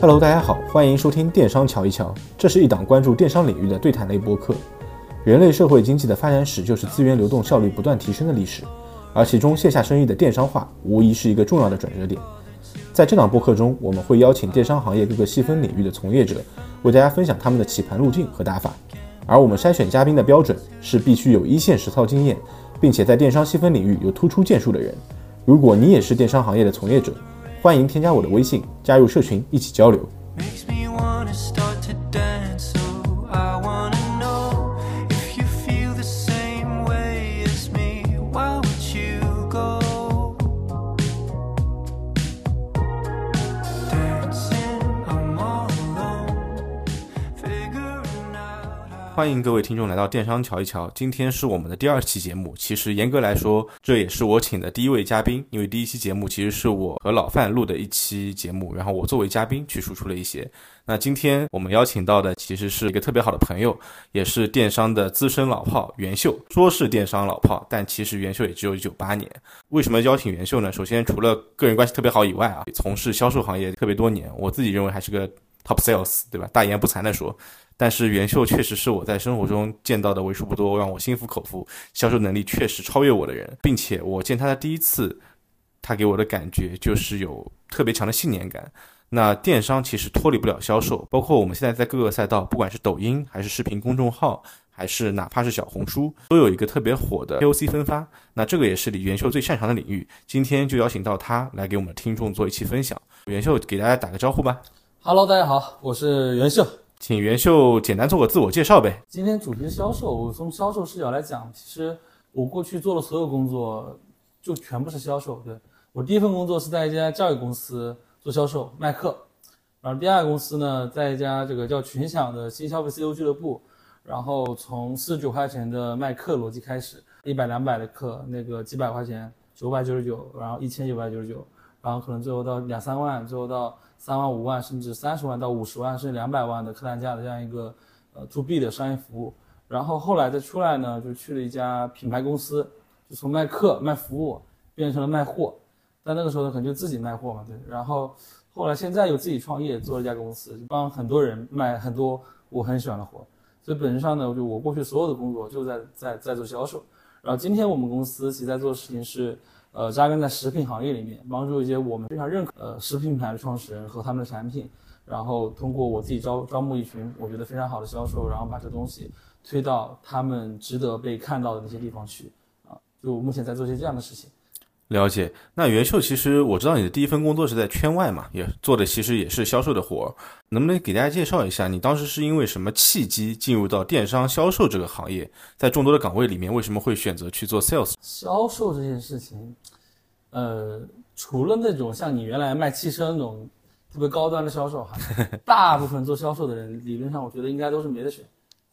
Hello，大家好，欢迎收听电商瞧一瞧。这是一档关注电商领域的对谈类播客。人类社会经济的发展史就是资源流动效率不断提升的历史，而其中线下生意的电商化无疑是一个重要的转折点。在这档播客中，我们会邀请电商行业各个细分领域的从业者，为大家分享他们的起盘路径和打法。而我们筛选嘉宾的标准是必须有一线实操经验，并且在电商细分领域有突出建树的人。如果你也是电商行业的从业者，欢迎添加我的微信，加入社群一起交流。欢迎各位听众来到电商瞧一瞧，今天是我们的第二期节目。其实严格来说，这也是我请的第一位嘉宾，因为第一期节目其实是我和老范录的一期节目，然后我作为嘉宾去输出了一些。那今天我们邀请到的其实是一个特别好的朋友，也是电商的资深老炮袁秀。说是电商老炮，但其实袁秀也只有九八年。为什么邀请袁秀呢？首先除了个人关系特别好以外啊，从事销售行业特别多年，我自己认为还是个 top sales，对吧？大言不惭的说。但是袁秀确实是我在生活中见到的为数不多让我心服口服、销售能力确实超越我的人，并且我见他的第一次，他给我的感觉就是有特别强的信念感。那电商其实脱离不了销售，包括我们现在在各个赛道，不管是抖音还是视频公众号，还是哪怕是小红书，都有一个特别火的 KOC 分发。那这个也是李元秀最擅长的领域。今天就邀请到他来给我们听众做一期分享。元秀给大家打个招呼吧，Hello，大家好，我是袁秀。请袁秀简单做个自我介绍呗。今天主题是销售，我从销售视角来讲，其实我过去做的所有工作就全部是销售。对我第一份工作是在一家教育公司做销售卖课，然后第二个公司呢，在一家这个叫群享的新消费 CEO 俱乐部，然后从四十九块钱的卖课逻辑开始，一百两百的课，那个几百块钱，九百九十九，然后一千九百九十九，然后可能最后到两三万，最后到三万、五万，甚至三十万到五十万，甚至两百万的客单价的这样一个呃 to B 的商业服务。然后后来再出来呢，就去了一家品牌公司，就从卖课卖服务变成了卖货。但那个时候呢，可能就自己卖货嘛，对。然后后来现在又自己创业，做了一家公司，就帮很多人卖很多我很喜欢的货。所以本质上呢，就我过去所有的工作就在在在做销售。然后今天我们公司其实在做的事情是，呃，扎根在食品行业里面，帮助一些我们非常认可呃食品品牌的创始人和他们的产品，然后通过我自己招招募一群我觉得非常好的销售，然后把这东西推到他们值得被看到的那些地方去啊。就目前在做些这样的事情。了解，那袁秀其实我知道你的第一份工作是在圈外嘛，也做的其实也是销售的活儿，能不能给大家介绍一下，你当时是因为什么契机进入到电商销售这个行业？在众多的岗位里面，为什么会选择去做 sales？销售这件事情，呃，除了那种像你原来卖汽车那种特别高端的销售哈，大部分做销售的人理论上我觉得应该都是没得选。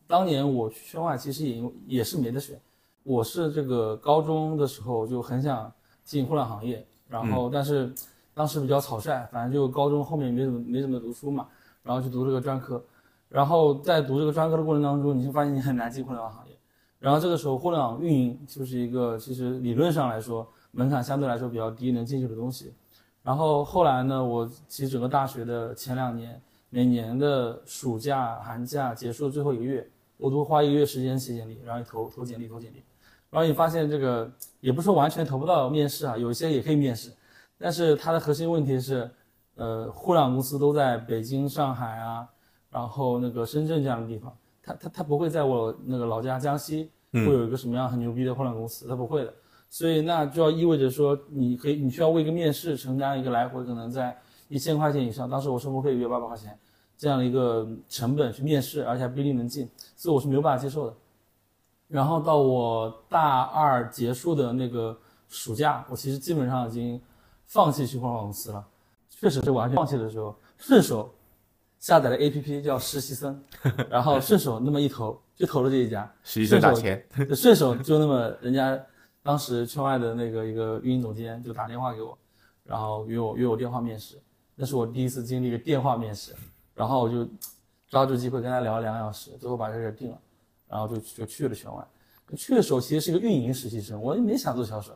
当年我去圈外其实也也是没得选，我是这个高中的时候就很想进互联网行业，然后但是当时比较草率，反正就高中后面没怎么没怎么读书嘛，然后去读这个专科，然后在读这个专科的过程当中，你就发现你很难进互联网行业。然后这个时候，互联网运营就是一个其实理论上来说门槛相对来说比较低，能进去的东西。然后后来呢，我其实整个大学的前两年，每年的暑假、寒假结束的最后一个月，我都会花一个月时间写简历，然后投投简历，投简历。然后你发现这个也不是说完全投不到面试啊，有一些也可以面试，但是它的核心问题是，呃，互联网公司都在北京、上海啊，然后那个深圳这样的地方，它它它不会在我那个老家江西会有一个什么样很牛逼的互联网公司，它不会的。所以那就要意味着说，你可以你需要为一个面试承担一个来回可能在一千块钱以上，当时我生活费约八百块钱这样的一个成本去面试，而且还不一定能进，所以我是没有办法接受的。然后到我大二结束的那个暑假，我其实基本上已经放弃去互联网公司了，确实是完全放弃的时候，顺手下载了 APP 叫实习生，然后顺手那么一投就投了这一家，实习生打钱，顺手就那么人家当时圈外的那个一个运营总监就打电话给我，然后约我约我电话面试，那是我第一次经历一个电话面试，然后我就抓住机会跟他聊了两个小时，最后把这事定了，然后就就去了全外。去的时候其实是一个运营实习生，我也没想做销售，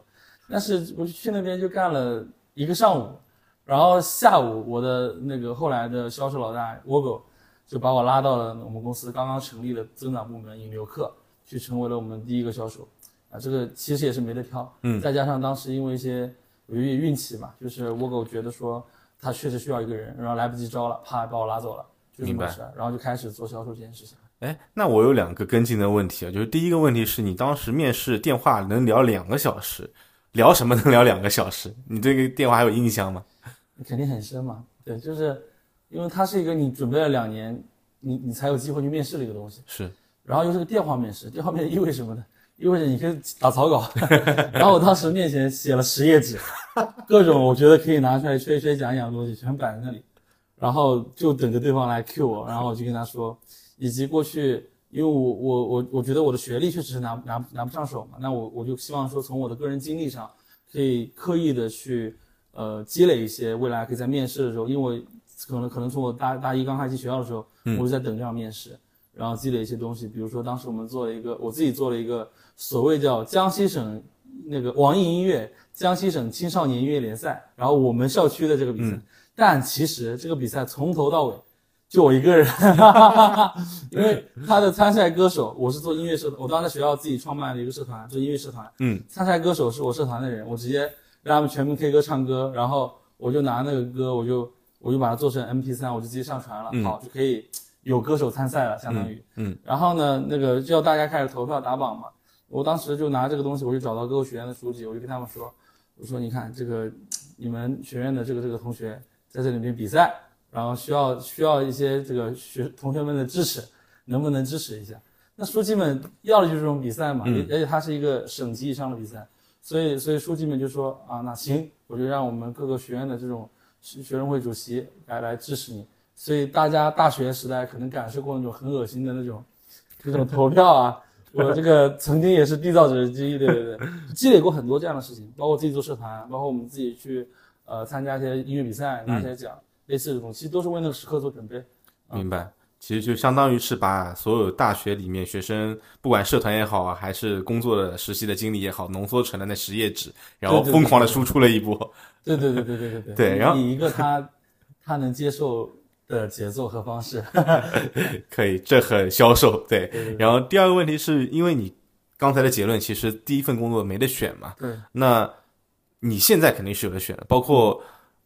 但是我去那边就干了一个上午，然然后下午我的那个后来的销售老大 Wogo 就把我拉到了我们公司刚刚成立的增长部门引流课，去成为了我们第一个销售。啊，这个其实也是没得挑，嗯再加上当时因为一些有一点运气嘛，就是 Wogo 觉得说他确实需要一个人，然后来不及招了，啪把我拉走了，就这么回事，然后就开始做销售这件事情。哎，那我有两个跟进的问题啊，就是第一个问题是你当时面试电话能聊两个小时，聊什么能聊两个小时？你对这个电话还有印象吗？肯定很深嘛，对，就是因为它是一个你准备了两年，你你才有机会去面试的一个东西，是，然后又是个电话面试，电话面试意味着什么呢？意味着你可以打草稿，然后我当时面前写了十页纸，各种我觉得可以拿出来吹一吹讲一讲的东西全摆在那里，然后就等着对方来 cue 我，然后我就跟他说，以及过去，因为我我我我觉得我的学历确实是拿拿拿不上手嘛，那我我就希望说从我的个人经历上，可以刻意的去呃积累一些未来可以在面试的时候，因为可能可能从我大大一刚开始进学校的时候，我就在等这样面试，然后积累一些东西，比如说当时我们做了一个，我自己做了一个所谓叫江西省那个网易音乐江西省青少年音乐联赛，然后我们校区的这个比赛，但其实这个比赛从头到尾就我一个人，因为他的参赛歌手，我是做音乐社，我当时在学校自己创办了一个社团，做音乐社团，嗯，参赛歌手是我社团的人，我直接让他们全民 K 歌唱歌，然后我就拿那个歌，我就我就把它做成 MP3，我就直接上传了，嗯。好就可以有歌手参赛了，相当于，嗯，然后呢，那个就要大家开始投票打榜嘛，我当时就拿这个东西，我就找到各个学院的书记，我就跟他们说，我说你看这个你们学院的这个这个同学在这里面比赛，然后需要需要一些这个学同学们的支持，能不能支持一下？那书记们要的就是这种比赛嘛，嗯而且它是一个省级以上的比赛，所以所以书记们就说啊，那行，我就让我们各个学院的这种学学生会主席来来支持你。所以大家大学时代可能感受过那种很恶心的那种这种投票啊，我这个曾经也是缔造者之一，对对对，积累过很多这样的事情，包括自己做社团，包括我们自己去呃参加一些音乐比赛拿一些奖，类似的东西都是为那个时刻做准备，明白？其实就相当于是把所有大学里面学生，不管社团也好啊，还是工作的实习的经历也好，浓缩成了那十页纸，然后疯狂的输出了一波。对对对对对对对。对，然后以一个他他能接受的节奏和方式，可以，这很销售。对。然后第二个问题是因为你刚才的结论，其实第一份工作没得选嘛？对。那你现在肯定是有的选的，包括。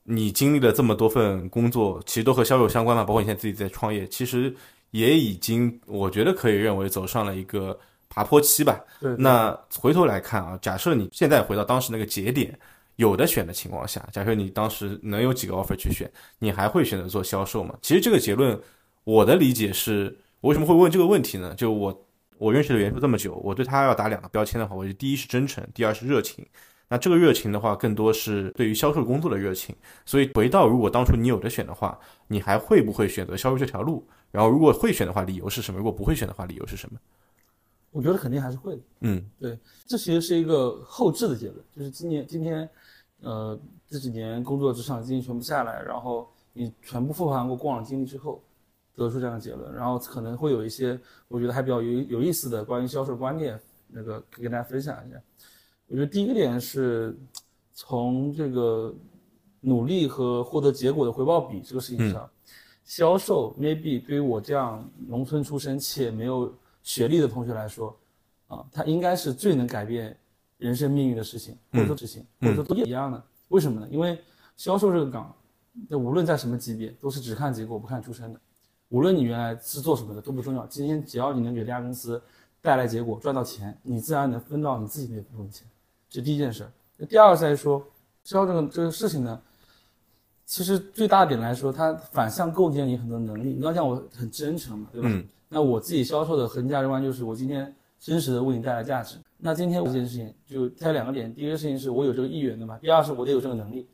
你经历了这么多份工作，其实都和销售相关嘛，包括你现在自己在创业，其实也已经我觉得可以认为走上了一个爬坡期吧。那回头来看啊，假设你现在回到当时那个节点，有的选的情况下，假设你当时能有几个 offer 去选，你还会选择做销售吗？其实这个结论，我的理解是，我为什么会问这个问题呢？就我我认识的袁叔这么久，我对他要打两个标签的话，我觉得第一是真诚，第二是热情。那这个热情的话，更多是对于销售工作的热情。所以回到如果当初你有的选的话，你还会不会选择销售这条路？然后如果会选的话，理由是什么？如果不会选的话，理由是什么？我觉得肯定还是会的。嗯这其实是一个后置的结论，就是今年今天，呃，这几年工作职场经历全部下来，然后你全部复盘过过往经历之后，得出这样的结论，然后可能会有一些我觉得还比较有有意思的关于销售观念，那个跟大家分享一下。我觉得第一个点是从这个努力和获得结果的回报比这个事情上，销售 maybe 对于我这样农村出身且没有学历的同学来说，啊，它应该是最能改变人生命运的事情，或者说事情，或者说都一样的。为什么呢？因为销售这个岗，那无论在什么级别，都是只看结果不看出身的。无论你原来是做什么的都不重要，今天只要你能给这家公司带来结果，赚到钱，你自然能分到你自己那部分钱，这第一件事。那第二个再说，销售这个这个事情呢，其实最大点来说，它反向构建你很多能力。你刚讲我很真诚嘛，对吧？嗯那我自己销售的核心价值观就是我今天真实的为你带来价值。那今天这件事情就它有两个点，第一个事情是我有这个意愿的嘛，第二是我得有这个能力。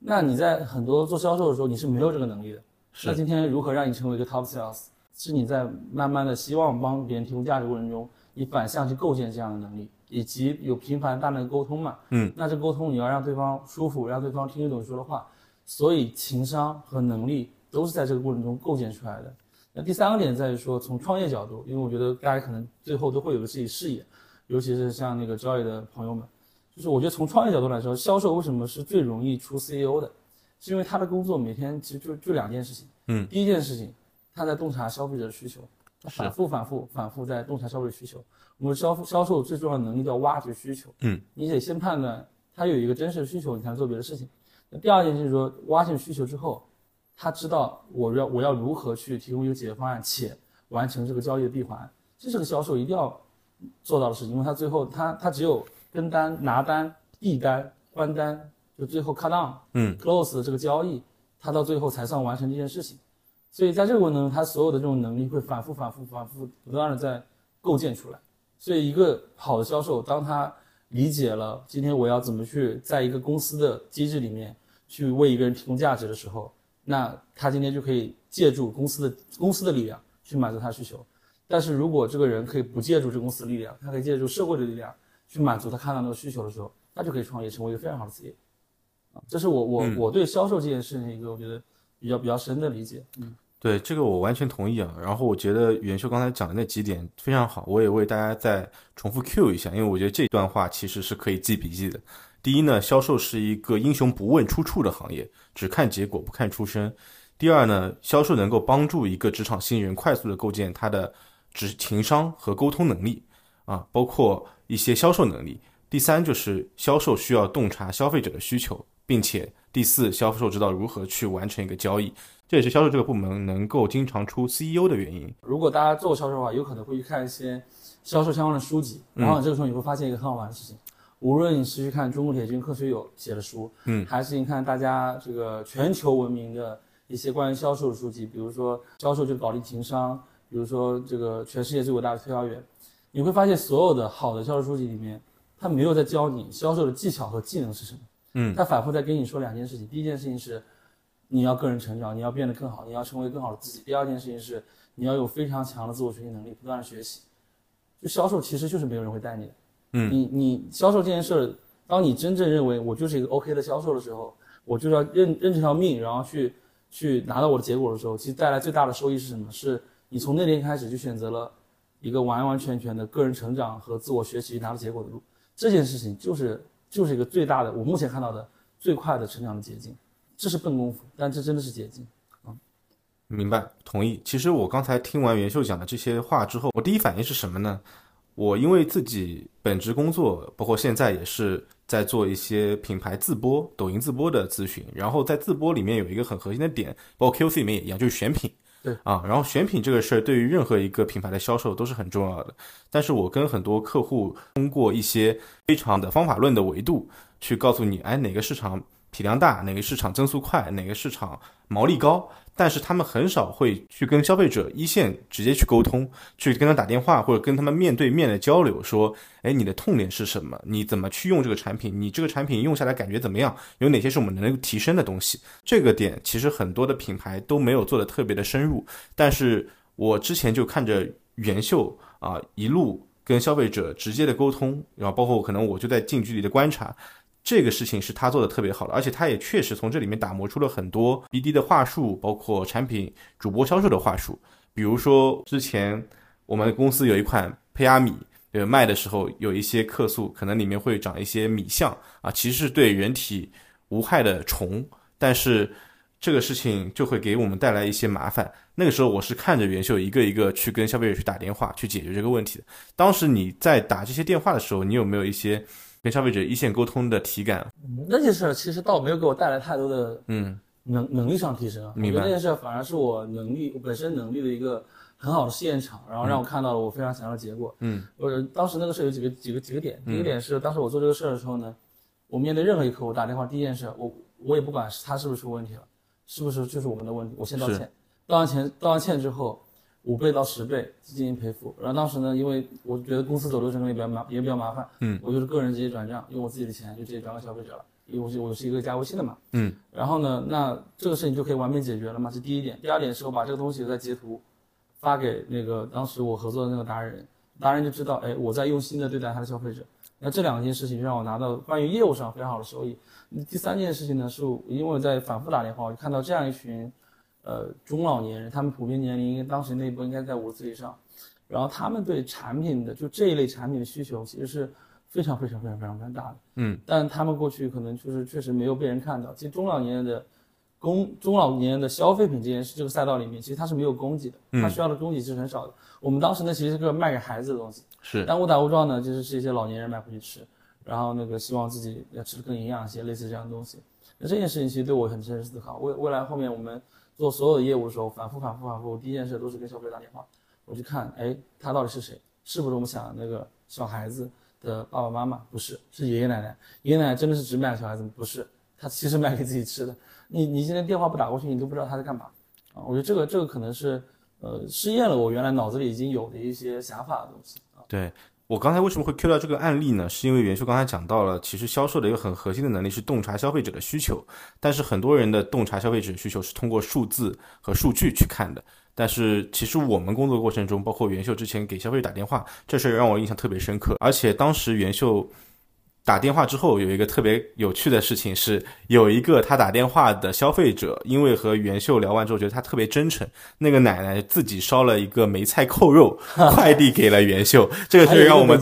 那你在很多做销售的时候，你是没有这个能力的。是那今天如何让你成为一个 top sales？是你在慢慢的希望帮别人提供价值过程中，你反向去构建这样的能力，以及有频繁大量的沟通嘛。嗯，那这沟通你要让对方舒服，让对方听得懂你说的话，所以情商和能力都是在这个过程中构建出来的。那第三个点在于说，从创业角度，因为我觉得大家可能最后都会有个自己事业，尤其是像那个 Joy 的朋友们，就是我觉得从创业角度来说，销售为什么是最容易出 CEO 的？是因为他的工作每天其实就就两件事情。嗯，第一件事情，他在洞察消费者的需求，反复反复反复在洞察消费者需求。我们销销售最重要的能力叫挖掘需求。嗯，你得先判断他有一个真实的需求，你才能做别的事情。那第二件事就是说，挖掘需求之后，他知道我要我要如何去提供一个解决方案，且完成这个交易的闭环，这是个销售一定要做到的事情，因为他最后他他只有跟单、拿单、递单、关单，就最后 cut down，嗯，close 这个交易，他到最后才算完成这件事情。所以在这个过程中，他所有的这种能力会反复、反复、反复不断的在构建出来。所以一个好的销售，当他理解了今天我要怎么去在一个公司的机制里面去为一个人提供价值的时候，那他今天就可以借助公司的公司的力量去满足他的需求。但是如果这个人可以不借助这公司的力量，他可以借助社会的力量去满足他看到那个需求的时候，他就可以创业成为一个非常好的职业。啊，这是我我、嗯我对销售这件事情一个我觉得比较比较深的理解。嗯，对这个我完全同意啊。然后我觉得袁秀刚才讲的那几点非常好，我也为大家再重复 Q 一下，因为我觉得这段话其实是可以记笔记的。第一呢，销售是一个英雄不问出处的行业，只看结果不看出身。第二呢，销售能够帮助一个职场新人快速的构建他的职情商和沟通能力啊，包括一些销售能力。第三就是销售需要洞察消费者的需求，并且第四，销售知道如何去完成一个交易。这也是销售这个部门能够经常出 CEO 的原因。如果大家做销售的话，有可能会去看一些销售相关的书籍，然后这个时候你会发现一个很好玩的事情。无论你是去看中国铁军科学友写的书，嗯，还是你看大家这个全球闻名的一些关于销售的书籍，比如说销售就搞定情商，比如说这个全世界最伟大的推销员，你会发现所有的好的销售书籍里面，他没有在教你销售的技巧和技能是什么，嗯，他反复在跟你说两件事情，第一件事情是你要个人成长，你要变得更好，你要成为更好的自己；第二件事情是你要有非常强的自我学习能力，不断的学习。就销售其实就是没有人会带你的，嗯，你你销售这件事儿，当你真正认为我就是一个 OK 的销售的时候，我就要认认这条命，然后去去拿到我的结果的时候，其实带来最大的收益是什么？是你从那天开始就选择了一个完完全全的个人成长和自我学习拿到结果的路。这件事情就是就是一个最大的，我目前看到的最快的成长的捷径。这是笨功夫，但这真的是捷径。明白，同意。其实我刚才听完袁秀讲的这些话之后，我第一反应是什么呢？我因为自己本职工作，包括现在也是在做一些品牌自播、抖音自播的咨询，然后在自播里面有一个很核心的点，包括 QC 里面也一样，就是选品。对啊，然后选品这个事儿对于任何一个品牌的销售都是很重要的。但是我跟很多客户通过一些非常的方法论的维度去告诉你，哎，哪个市场体量大，哪个市场增速快，哪个市场毛利高，但是他们很少会去跟消费者一线直接去沟通，去跟他打电话或者跟他们面对面的交流，说，哎，你的痛点是什么？你怎么去用这个产品？你这个产品用下来感觉怎么样？有哪些是我们能够提升的东西？这个点其实很多的品牌都没有做的特别的深入，但是我之前就看着袁秀啊一路跟消费者直接的沟通，然后包括可能我就在近距离的观察。这个事情是他做的特别好的，而且他也确实从这里面打磨出了很多 BD 的话术，包括产品主播销售的话术。比如说之前我们公司有一款胚芽米，呃，卖的时候有一些客诉，可能里面会长一些米象啊，其实是对人体无害的虫，但是这个事情就会给我们带来一些麻烦。那个时候我是看着袁秀一个一个去跟消费者去打电话去解决这个问题的。当时你在打这些电话的时候，你有没有一些跟消费者一线沟通的体感？那件事儿其实倒没有给我带来太多的嗯能能力上提升明白觉得那件事儿反而是我能力我本身能力的一个很好的试验场，然后让我看到了我非常想要的结果。嗯我当时那个事儿有几个几个几个点，第一个点是当时我做这个事儿的时候呢，我面对任何一个客户打电话，第一件事我我也不管是他是不是出问题了，是不是就是我们的问题，我先道歉，道完歉道完歉之后。五倍到十倍进行赔付，然后当时呢，因为我觉得公司走流程也比较麻也比较麻烦，嗯，我就是个人直接转账，用我自己的钱就直接转给消费者了，因为我是我是一个加微信的嘛，嗯，然后呢，那这个事情就可以完美解决了嘛，这第一点。第二点是我把这个东西再截图发给那个当时我合作的那个达人，达人就知道，哎，我在用心的对待他的消费者。那这两件事情就让我拿到关于业务上非常好的收益。第三件事情呢，是因为我在反复打电话，我就看到这样一群，呃，中老年人，他们普遍年龄当时那波应该在五十岁以上，然后他们对产品的就这一类产品的需求其实是非常非常非常非常非常大的。嗯，但他们过去可能就是确实没有被人看到。其实中老年人的供中老年人的消费品这件事这个赛道里面，其实它是没有供给的，它需要的供给是很少的。我们当时呢，其实是个卖给孩子的东西，是但误打误撞呢，就是是一些老年人买回去吃，然后那个希望自己要吃的更营养一些，类似这样的东西。那这件事情其实对我很深入思考。未未来后面我们做所有的业务的时候，反复反复反复，第一件事都是跟消费者打电话，我去看，哎，他到底是谁？是不是我们想的那个小孩子的爸爸妈妈？不是，是爷爷奶奶。爷爷奶奶真的是只卖小孩子吗？不是，他其实卖给自己吃的。你你现在电话不打过去，你都不知道他在干嘛啊？我觉得这个这个可能是呃试验了我原来脑子里已经有的一些想法的东西。对我刚才为什么会 Q 到这个案例呢？是因为袁秀刚才讲到了，其实销售的一个很核心的能力是洞察消费者的需求，但是很多人的洞察消费者需求是通过数字和数据去看的。但是其实我们工作过程中，包括袁秀之前给消费者打电话，这事让我印象特别深刻。而且当时袁秀打电话之后，有一个特别有趣的事情是，有一个他打电话的消费者，因为和袁秀聊完之后，觉得他特别真诚，那个奶奶自己烧了一个梅菜扣肉 快递给了袁秀，这个是让我们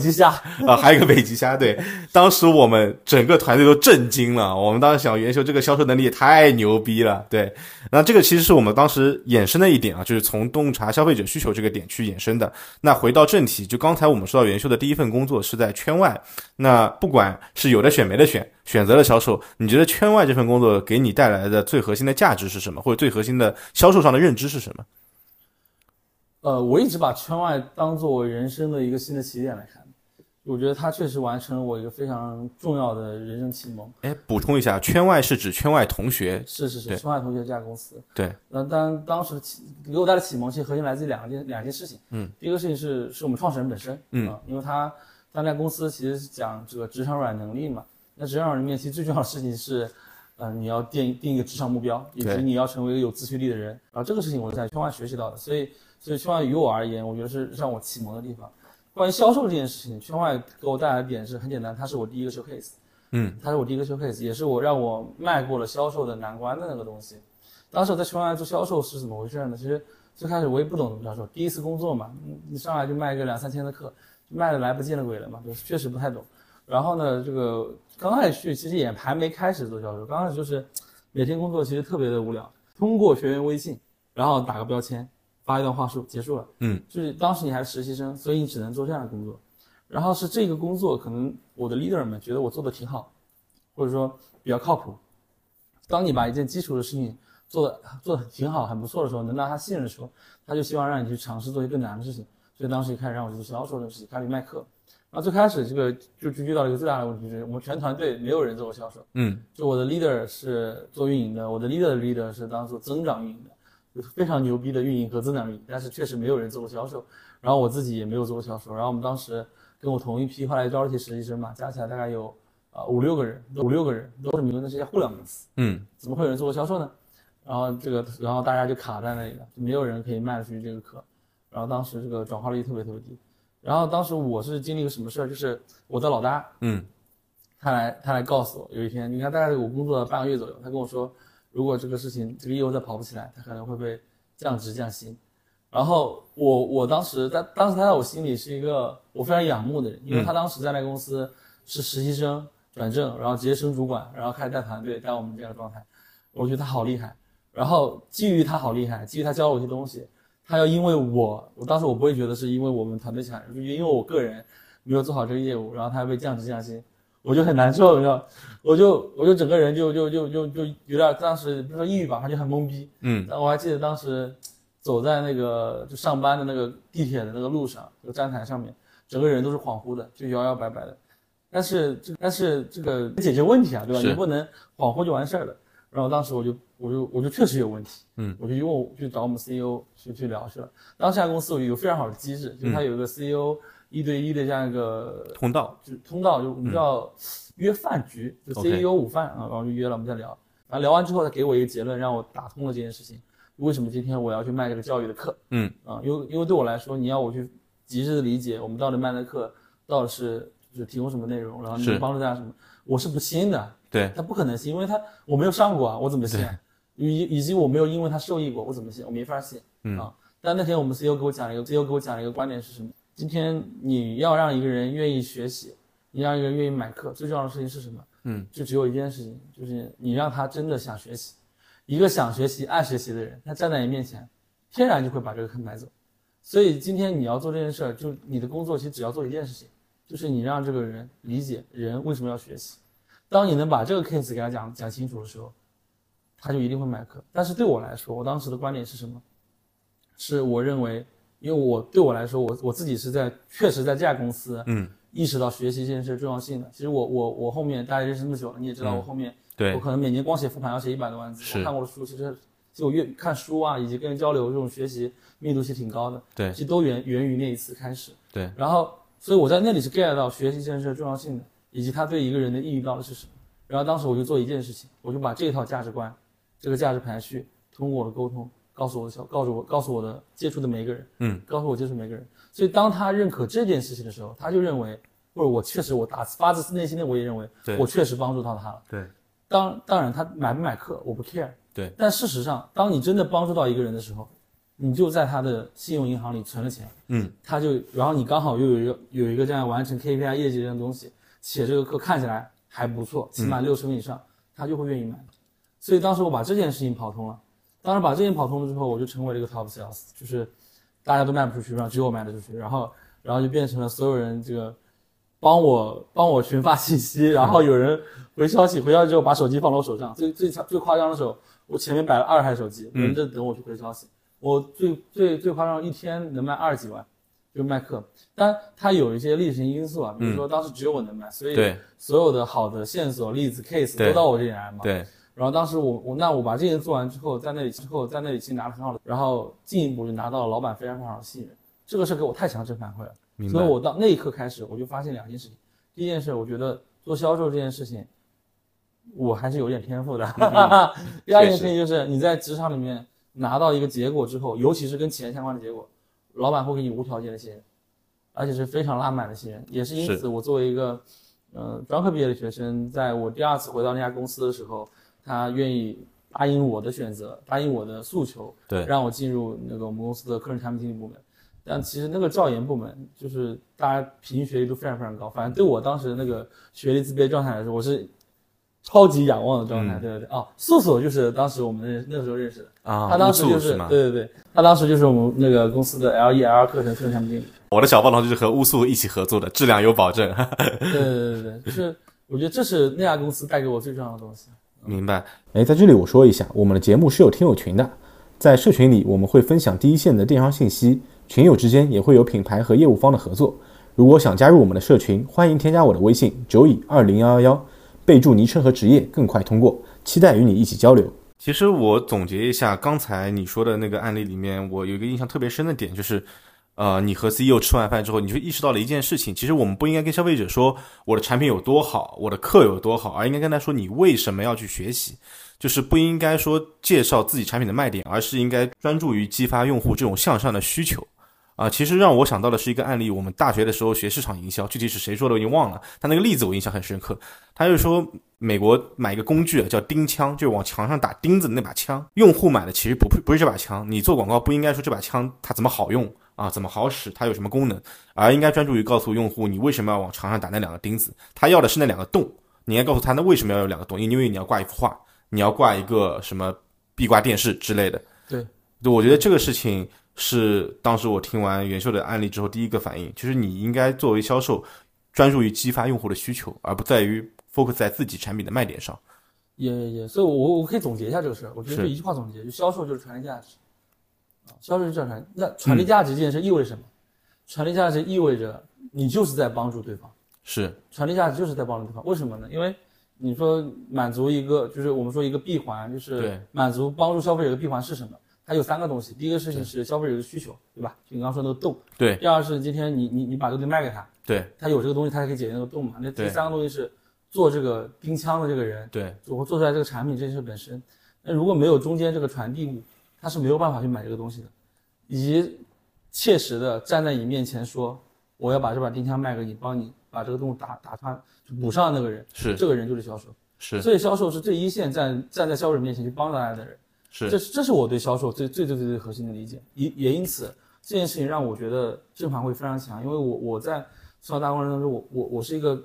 啊，还有一个北极虾，对，当时我们整个团队都震惊了。我们当时想，袁秀这个销售能力也太牛逼了，对。那这个其实是我们当时衍生的一点啊，就是从洞察消费者需求这个点去衍生的。那回到正题，就刚才我们说到袁秀的第一份工作是在圈外，那不管是有的选没得选，选择了销售，你觉得圈外这份工作给你带来的最核心的价值是什么，或者最核心的销售上的认知是什么？呃，我一直把圈外当做我人生的一个新的起点来看，我觉得它确实完成了我一个非常重要的人生启蒙。哎，补充一下，圈外是指圈外同学，是是是，圈外同学这家公司，对，那当当时启给我带来启蒙，其实核心来自于两件两件事情。嗯，第一个事情是是我们创始人本身，嗯。啊因为他他那家公司其实是讲这个职场软能力嘛。那职场软能力其实最重要的事情是，呃，你要定定一个职场目标，以及你要成为一个有自驱力的人。然后这个事情我是在圈外学习到的，所以所以圈外于我而言，我觉得是让我启蒙的地方。关于销售这件事情，圈外给我带来的点是很简单，它是我第一个 showcase。嗯，它是我第一个 showcase，也是我让我迈过了销售的难关的那个东西。当时我在圈外做销售是怎么回事呢？其实最开始我也不懂怎么销售，第一次工作嘛，你你上来就卖个两三千的课，卖的来不进的鬼了嘛，就是确实不太懂。然后呢，这个刚开始去其实也还没开始做销售，刚开始就是每天工作其实特别的无聊，通过学员微信，然后打个标签，发一段话术结束了。嗯，就是当时你还是实习生，所以你只能做这样的工作。然后是这个工作，可能我的 leader 们觉得我做的挺好，或者说比较靠谱。当你把一件基础的事情做的做的挺好、很不错的时候，能让他信任的时候，他就希望让你去尝试做一些更难的事情。所以当时一开始让我去做销售这个事情，开始卖课。然后最开始这个就就遇到了一个最大的问题，就是我们全团队没有人做过销售。嗯，就我的 leader 是做运营的，我的 leader 的 leader 是当做增长运营的，就是非常牛逼的运营和增长运营，但是确实没有人做过销售，然后我自己也没有做过销售，然后我们当时跟我同一批后来招了一批实习生嘛，加起来大概有啊、五六个人，五六个人都是民的这些互联网公司，嗯，怎么会有人做过销售呢？然后这个，然后大家就卡在那里了，就没有人可以卖出去这个课，然后当时这个转化率特别特别低，然后当时我是经历一个什么事儿，就是我的老大，嗯，他来他来告诉我，有一天，你看大概我工作了半个月左右，他跟我说，如果这个事情这个业务再跑不起来，他可能会被降职降薪。然后我我当时在当时他在我心里是一个我非常仰慕的人，因为他当时在那个公司是实习生转正，然后直接升主管，然后开始带团队带我们这样的状态，我觉得他好厉害。然后基于他好厉害，基于他教了我一些东西，他要因为我，我当时我不会觉得是因为我们团队强，就因为我个人没有做好这个业务，然后他被降职降薪，我就很难受，你知道，我就我就整个人就就就就就有点当时不是说抑郁吧，他就很懵逼。嗯，但我还记得当时走在那个就上班的那个地铁的那个路上，那个站台上面，整个人都是恍惚的，就摇摇摆摆的。但是这但是这个解决问题啊，对吧？你不能恍惚就完事儿了。然后当时我就我就我就确实有问题，嗯，我就问我去找我们 CEO 去去聊去了。当时这家公司有一个非常好的机制，就是它有一个 CEO 一对一的这样一个通道，就是通道，就我们叫约饭局，就 CEO 午饭啊，然后就约了，我们再聊。然后聊完之后，他给我一个结论，让我打通了这件事情。为什么今天我要去卖这个教育的课？嗯啊，因为因为对我来说，你要我去极致的理解我们到底卖的课到底是就是提供什么内容，然后是能帮助大家什么，我是不信的。对，他不可能信，因为他我没有上过啊，我怎么信啊？以以及我没有因为他受益过，我怎么信？我没法信。嗯啊，但那天我们 CEO 给我讲了一个 CEO 给我讲了一个观点是什么？今天你要让一个人愿意学习，你让一个人愿意买课，最重要的事情是什么？嗯，就只有一件事情，就是你让他真的想学习。一个想学习、爱学习的人，他站在你面前，天然就会把这个坑买走。所以今天你要做这件事儿，就你的工作其实只要做一件事情，就是你让这个人理解人为什么要学习。当你能把这个 case 给他讲讲清楚的时候，他就一定会买课。但是对我来说，我当时的观点是什么？是我认为，因为我对我来说，我我自己是在确实在这家公司，嗯，意识到学习这件事重要性的。其实我我我后面大家认识那么久了，你也知道，我后面、嗯对我可能每年光写复盘要写一百多万字，我看过的书其实就阅看书啊，以及跟人交流这种学习密度其实挺高的。对其实都源源于那一次开始。对，然后，所以我在那里是 get 到学习这件事的重要性的，以及他对一个人的意义到底是什么。然后当时我就做一件事情，我就把这套价值观、这个价值排序，通过我的沟通，告诉我的小，告诉我，告诉我的接触的每一个人，嗯，告诉我接触每个人。所以当他认可这件事情的时候，他就认为，或者我确实我打发自内心的我也认为对，我确实帮助到他了。对当当然，他买不买课我不 care，对但事实上，当你真的帮助到一个人的时候，你就在他的信用银行里存了钱，嗯，他就，然后你刚好又有一个有一个这样完成 KPI 业绩这样东西，且这个课看起来还不错，起码六十分以上，他就会愿意买。所以当时我把这件事情跑通了，当时把这件跑通了之后，我就成为了一个 top sales，就是大家都卖不出去，然后只有我卖得出去，然后然后就变成了所有人这个帮我帮我群发信息，然后有人回消息，回消息之后把手机放到我手上，最最最夸张的时候，我前面摆了二十台手机，轮着等我去回消息，我最最最夸张一天能卖二十几万。就是卖课，当然它有一些历史性因素啊，比如说当时只有我能卖，所以所有的好的线索、例子、case 都到我这里来嘛。对，然后当时我我那我把这件做完之后，在那里之后在那里其实拿了很好的，然后进一步就拿到了老板非常非常好的信任，这个事给我太强正反馈了。明白所以。我到那一刻开始，我就发现两件事情。第一件事，我觉得做销售这件事情，我还是有点天赋的。第二件事情就是你在职场里面拿到一个结果之后，尤其是跟钱相关的结果，老板会给你无条件的信任，而且是非常拉满的信任。也是因此，我作为一个呃专科毕业的学生，在我第二次回到那家公司的时候，他愿意答应我的选择，答应我的诉求，对让我进入那个我们公司的客人产品经理部门。但其实那个教研部门，就是大家平均学历都非常非常高，反正对我当时那个学历自卑状态来说，我是超级仰望的状态。嗯对对对，哦，素素就是当时我们认那时候认识的，啊，他当时就是乌素是吗？对对对，他当时就是我们那个公司的 L E L 课程课程产品经理。我的小报童就是和乌素一起合作的，质量有保证。对对对对，就是我觉得这是那家公司带给我最重要的东西。明白。哎，在这里我说一下，我们的节目是有听友群的，在社群里我们会分享第一线的电商信息，群友之间也会有品牌和业务方的合作。如果想加入我们的社群，欢迎添加我的微信九乙二零幺幺幺，备注昵称和职业更快通过，期待与你一起交流。其实我总结一下刚才你说的那个案例里面，我有一个印象特别深的点，就是，呃，你和 CEO 吃完饭之后，你就意识到了一件事情，其实我们不应该跟消费者说我的产品有多好，我的课有多好，而应该跟他说你为什么要去学习，就是不应该说介绍自己产品的卖点，而是应该专注于激发用户这种向上的需求。啊，其实让我想到的是一个案例，我们大学的时候学市场营销，具体是谁说的我已经忘了，他那个例子我印象很深刻。他就说美国买一个工具啊叫钉枪，就是往墙上打钉子的那把枪，用户买的其实不不是这把枪，你做广告不应该说这把枪它怎么好用啊，怎么好使，它有什么功能，而应该专注于告诉用户你为什么要往墙上打那两个钉子，他要的是那两个洞，你应该告诉他那为什么要有两个洞，因为你要挂一幅画，你要挂一个什么壁挂电视之类的。对，对，我觉得这个事情是当时我听完袁秀的案例之后第一个反应，就是你应该作为销售，专注于激发用户的需求，而不在于 focus 在自己产品的卖点上。也也，所以我我可以总结一下这个事儿，我觉得就一句话总结，就销售就是传递价值，啊，销售就是传。那传递价值这件事意味着什么？传递价值意味着你就是在帮助对方，是传递价值就是在帮助对方。为什么呢？因为你说满足一个，就是我们说一个闭环，就是对满足帮助消费者的闭环是什么？它有三个东西，第一个事情是消费者的需求，对吧？就你刚刚说那个洞。对第二是今天你你你把这个东西卖给他，对他有这个东西，他才可以解决那个洞嘛。那第三个东西是做这个冰枪的这个人，对我做出来这个产品这件事本身，那如果没有中间这个传递物，他是没有办法去买这个东西的，以及切实的站在你面前说我要把这把冰枪卖给你，帮你把这个洞打打穿，就补上那个人，是这个人就是销售。是所以销售是最一线站站在消费者面前去帮大家的人。是。这是这是我对销售最最最最最核心的理解，也也因此这件事情让我觉得正反馈非常强，因为我我在从小大过程当中，我我我是一个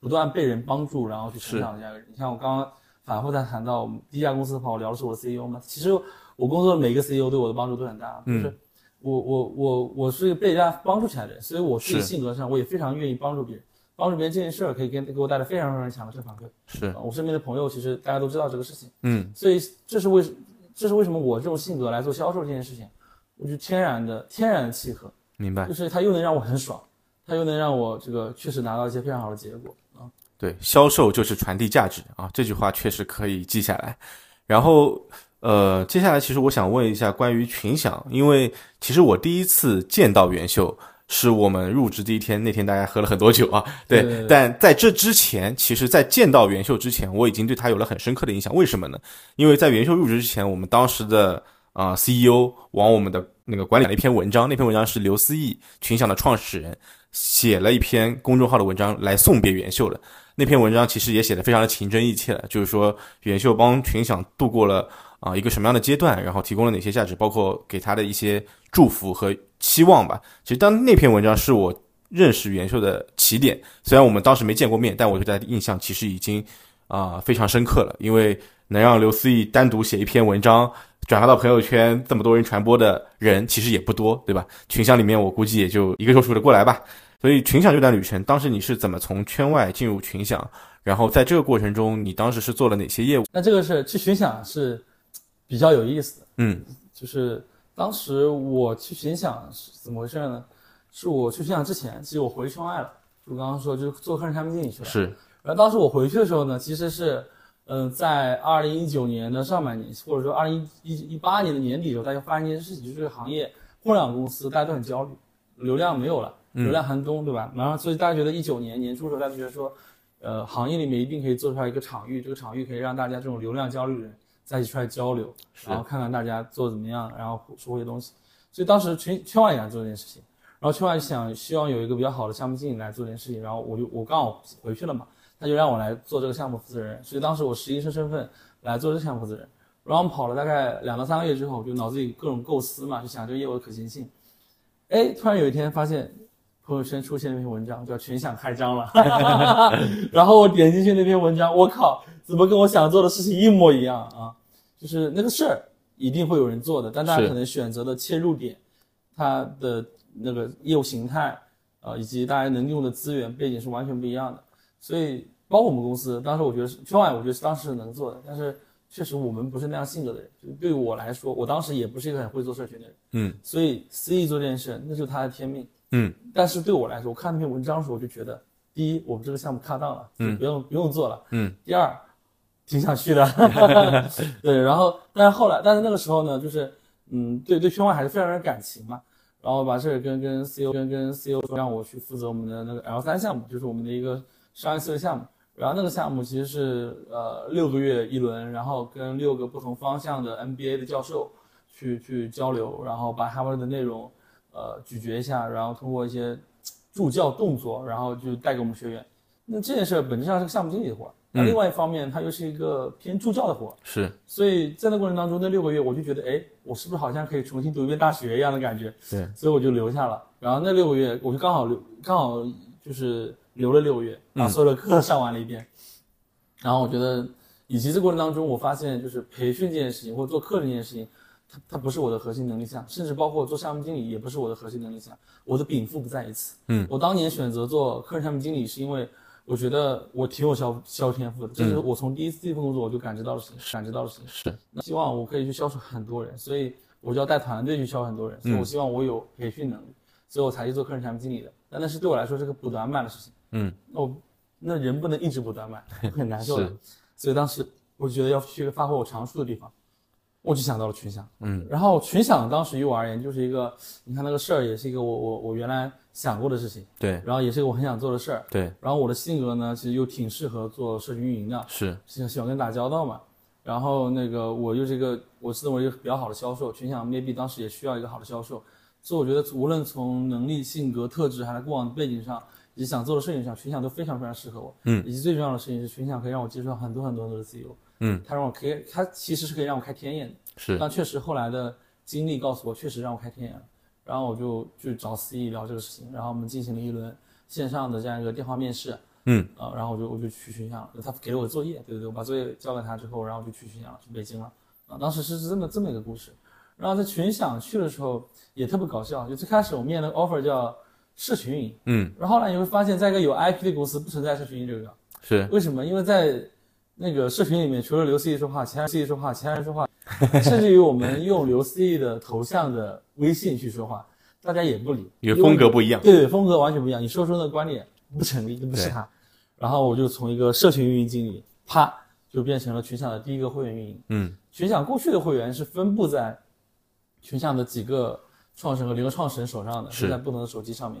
不断被人帮助然后去成长的这样一个人。你像我刚刚反复在谈到我们第一家公司的话，我聊的是我的 CEO 嘛。其实我工作的每一个 CEO 对我的帮助都很大，就是我我我我是一个被人家帮助起来的人，所以我自己是。性格上我也非常愿意帮助别人，帮助别人这件事儿可以给给我带来非常非常强的正反馈。是。啊，我身边的朋友其实大家都知道这个事情，嗯，所以这是为这是为什么我这种性格来做销售这件事情，我就天然的天然的契合，明白就。是它又能让我很爽，它又能让我这个确实拿到一些非常好的结果啊。对，销售就是传递价值啊，这句话确实可以记下来。然后，呃，接下来其实我想问一下关于群享，因为其实我第一次见到元秀是我们入职第一天，那天大家喝了很多酒啊，对。但在这之前，其实在见到袁秀之前，我已经对他有了很深刻的印象。为什么呢？因为在袁秀入职之前，我们当时的啊、CEO 往我们的那个管理了一篇文章，那篇文章是刘思义群享的创始人写了一篇公众号的文章来送别袁秀的。那篇文章其实也写的非常的情真意切了，就是说袁秀帮群享度过了啊、一个什么样的阶段，然后提供了哪些价值，包括给他的一些祝福和期望吧。其实当那篇文章是我认识元秀的起点，虽然我们当时没见过面，但我对他的印象其实已经啊、非常深刻了，因为能让刘思义单独写一篇文章。转发到朋友圈，这么多人传播的人其实也不多，对吧？群享里面我估计也就一个手数得过来吧。所以群享这段旅程，当时你是怎么从圈外进入群享？然后在这个过程中，你当时是做了哪些业务？那这个是去群享是比较有意思，嗯就是当时我去巡讲是怎么回事呢？是我去巡讲之前，其实我回圈外了，就我刚刚说就是做客人产品经理去了。是然后当时我回去的时候呢，其实是，嗯、在二零一九年的上半年，或者说二零一一八年的年底的时候，大家发现一件事情，就是这个行业互联网公司大家都很焦虑，流量没有了，流量寒冬，对吧？然后所以大家觉得一九年年初的时候，大家觉得说，呃，行业里面一定可以做出来一个场域，这个场域可以让大家这种流量焦虑的人在一起出来交流，然后看看大家做怎么样，然后说一些东西。所以当时圈圈外也想做这件事情，然后圈外想希望有一个比较好的项目经理来做这件事情，然后我就我刚好回去了嘛，他就让我来做这个项目负责人，所以当时我实习生身份来做这个项目负责人。然后跑了大概两到三个月之后，就脑子里各种构思嘛，就想这个业务的可行性。哎，突然有一天发现朋友圈出现了一篇文章，叫“群享开张了 ”，然后我点进去那篇文章，我靠，怎么跟我想做的事情一模一样啊？就是那个事儿一定会有人做的，但大家可能选择的切入点，它的那个业务形态，呃，以及大家能用的资源背景是完全不一样的。所以，包括我们公司，当时我觉得是圈外，我觉得是当时是能做的，但是确实我们不是那样性格的人。就对于我来说，我当时也不是一个很会做社群的人，嗯所以 CE 做这件事，那就是他的天命。嗯但是对我来说，我看那篇文章的时候，我就觉得，第一，我们这个项目卡档了，就，不用不用做了。嗯。第二，挺想去的，对。然后，但是后来，但是那个时候呢，就是，嗯，对对圈外还是非常有感情嘛。然后把事儿跟跟 CEO 跟跟 CEO 说，让我去负责我们的那个 L 三项目，就是我们的一个商业思维项目。然后那个项目其实是呃六个月一轮，然后跟六个不同方向的 MBA 的教授去去交流，然后把他们的内容呃咀嚼一下，然后通过一些助教动作，然后就带给我们学员。那这件事儿本质上是个项目经理的活儿，那另外一方面它又是一个偏助教的活，是所以在那过程当中，那六个月我就觉得，哎，我是不是好像可以重新读一遍大学一样的感觉？对，所以我就留下了。然后那六个月，我就刚好留，刚好就是留了六个月，把所有的课上完了一遍。然后我觉得，以及这过程当中，我发现就是培训这件事情或者做课这件事情，它它不是我的核心能力项，甚至包括做项目经理也不是我的核心能力项。我的禀赋不在于此。嗯，我当年选择做客人产品经理，是因为我觉得我挺有销销天赋的，这是我从第一次第一份工作我就感知到了感知到了。是那希望我可以去销售很多人，所以我就要带团队去销售很多人，所以我希望我有培训能力，所以我才去做客人产品经理的。但那是对我来说是个补短板的事情。嗯，那我那人不能一直补短板，很难受的。所以当时我觉得要去一个发挥我长处的地方，我就想到了群享。嗯，然后群享当时于我而言就是一个，你看那个事儿也是一个我我我原来想过的事情，对然后也是我很想做的事儿。对然后我的性格呢，其实又挺适合做社群运营的，是喜喜欢跟人打交道嘛。然后那个我又是一个我自认为一个比较好的销售，群享 maybe 当时也需要一个好的销售，所以我觉得无论从能力、性格、特质，还是过往的背景上，以及想做的事情上，群享都非常非常适合我。嗯，以及最重要的事情是，群享可以让我接触到很多很多很多的自由。嗯，它让我可以，它其实是可以让我开天眼的。是但确实后来的经历告诉我，确实让我开天眼了。然后我就去找 CE 聊这个事情，然后我们进行了一轮线上的这样一个电话面试，嗯啊，然后我就我就去群享了，他给了我作业，对对对，我把作业交给他之后，然后我就去群享了，去北京了啊，当时是这么这么一个故事。然后在群享去的时候也特别搞笑，就最开始我面的 offer 叫社群运营，嗯，然后后来你会发现，在一个有 IP 的公司不存在社群运营这个。是为什么？因为在那个视频里面，除了刘思义说话，其他人 C 说话，其他人说话，甚至于我们用刘思义的头像的微信去说话，大家也不理，因为风格不一样。对对，风格完全不一样。你说出的观点不成立，不是他。然后我就从一个社群运营经理，啪就变成了群享的第一个会员运营。嗯群享过去的会员是分布在群享的几个创始人和联合创始人手上的，是在不同的手机上面。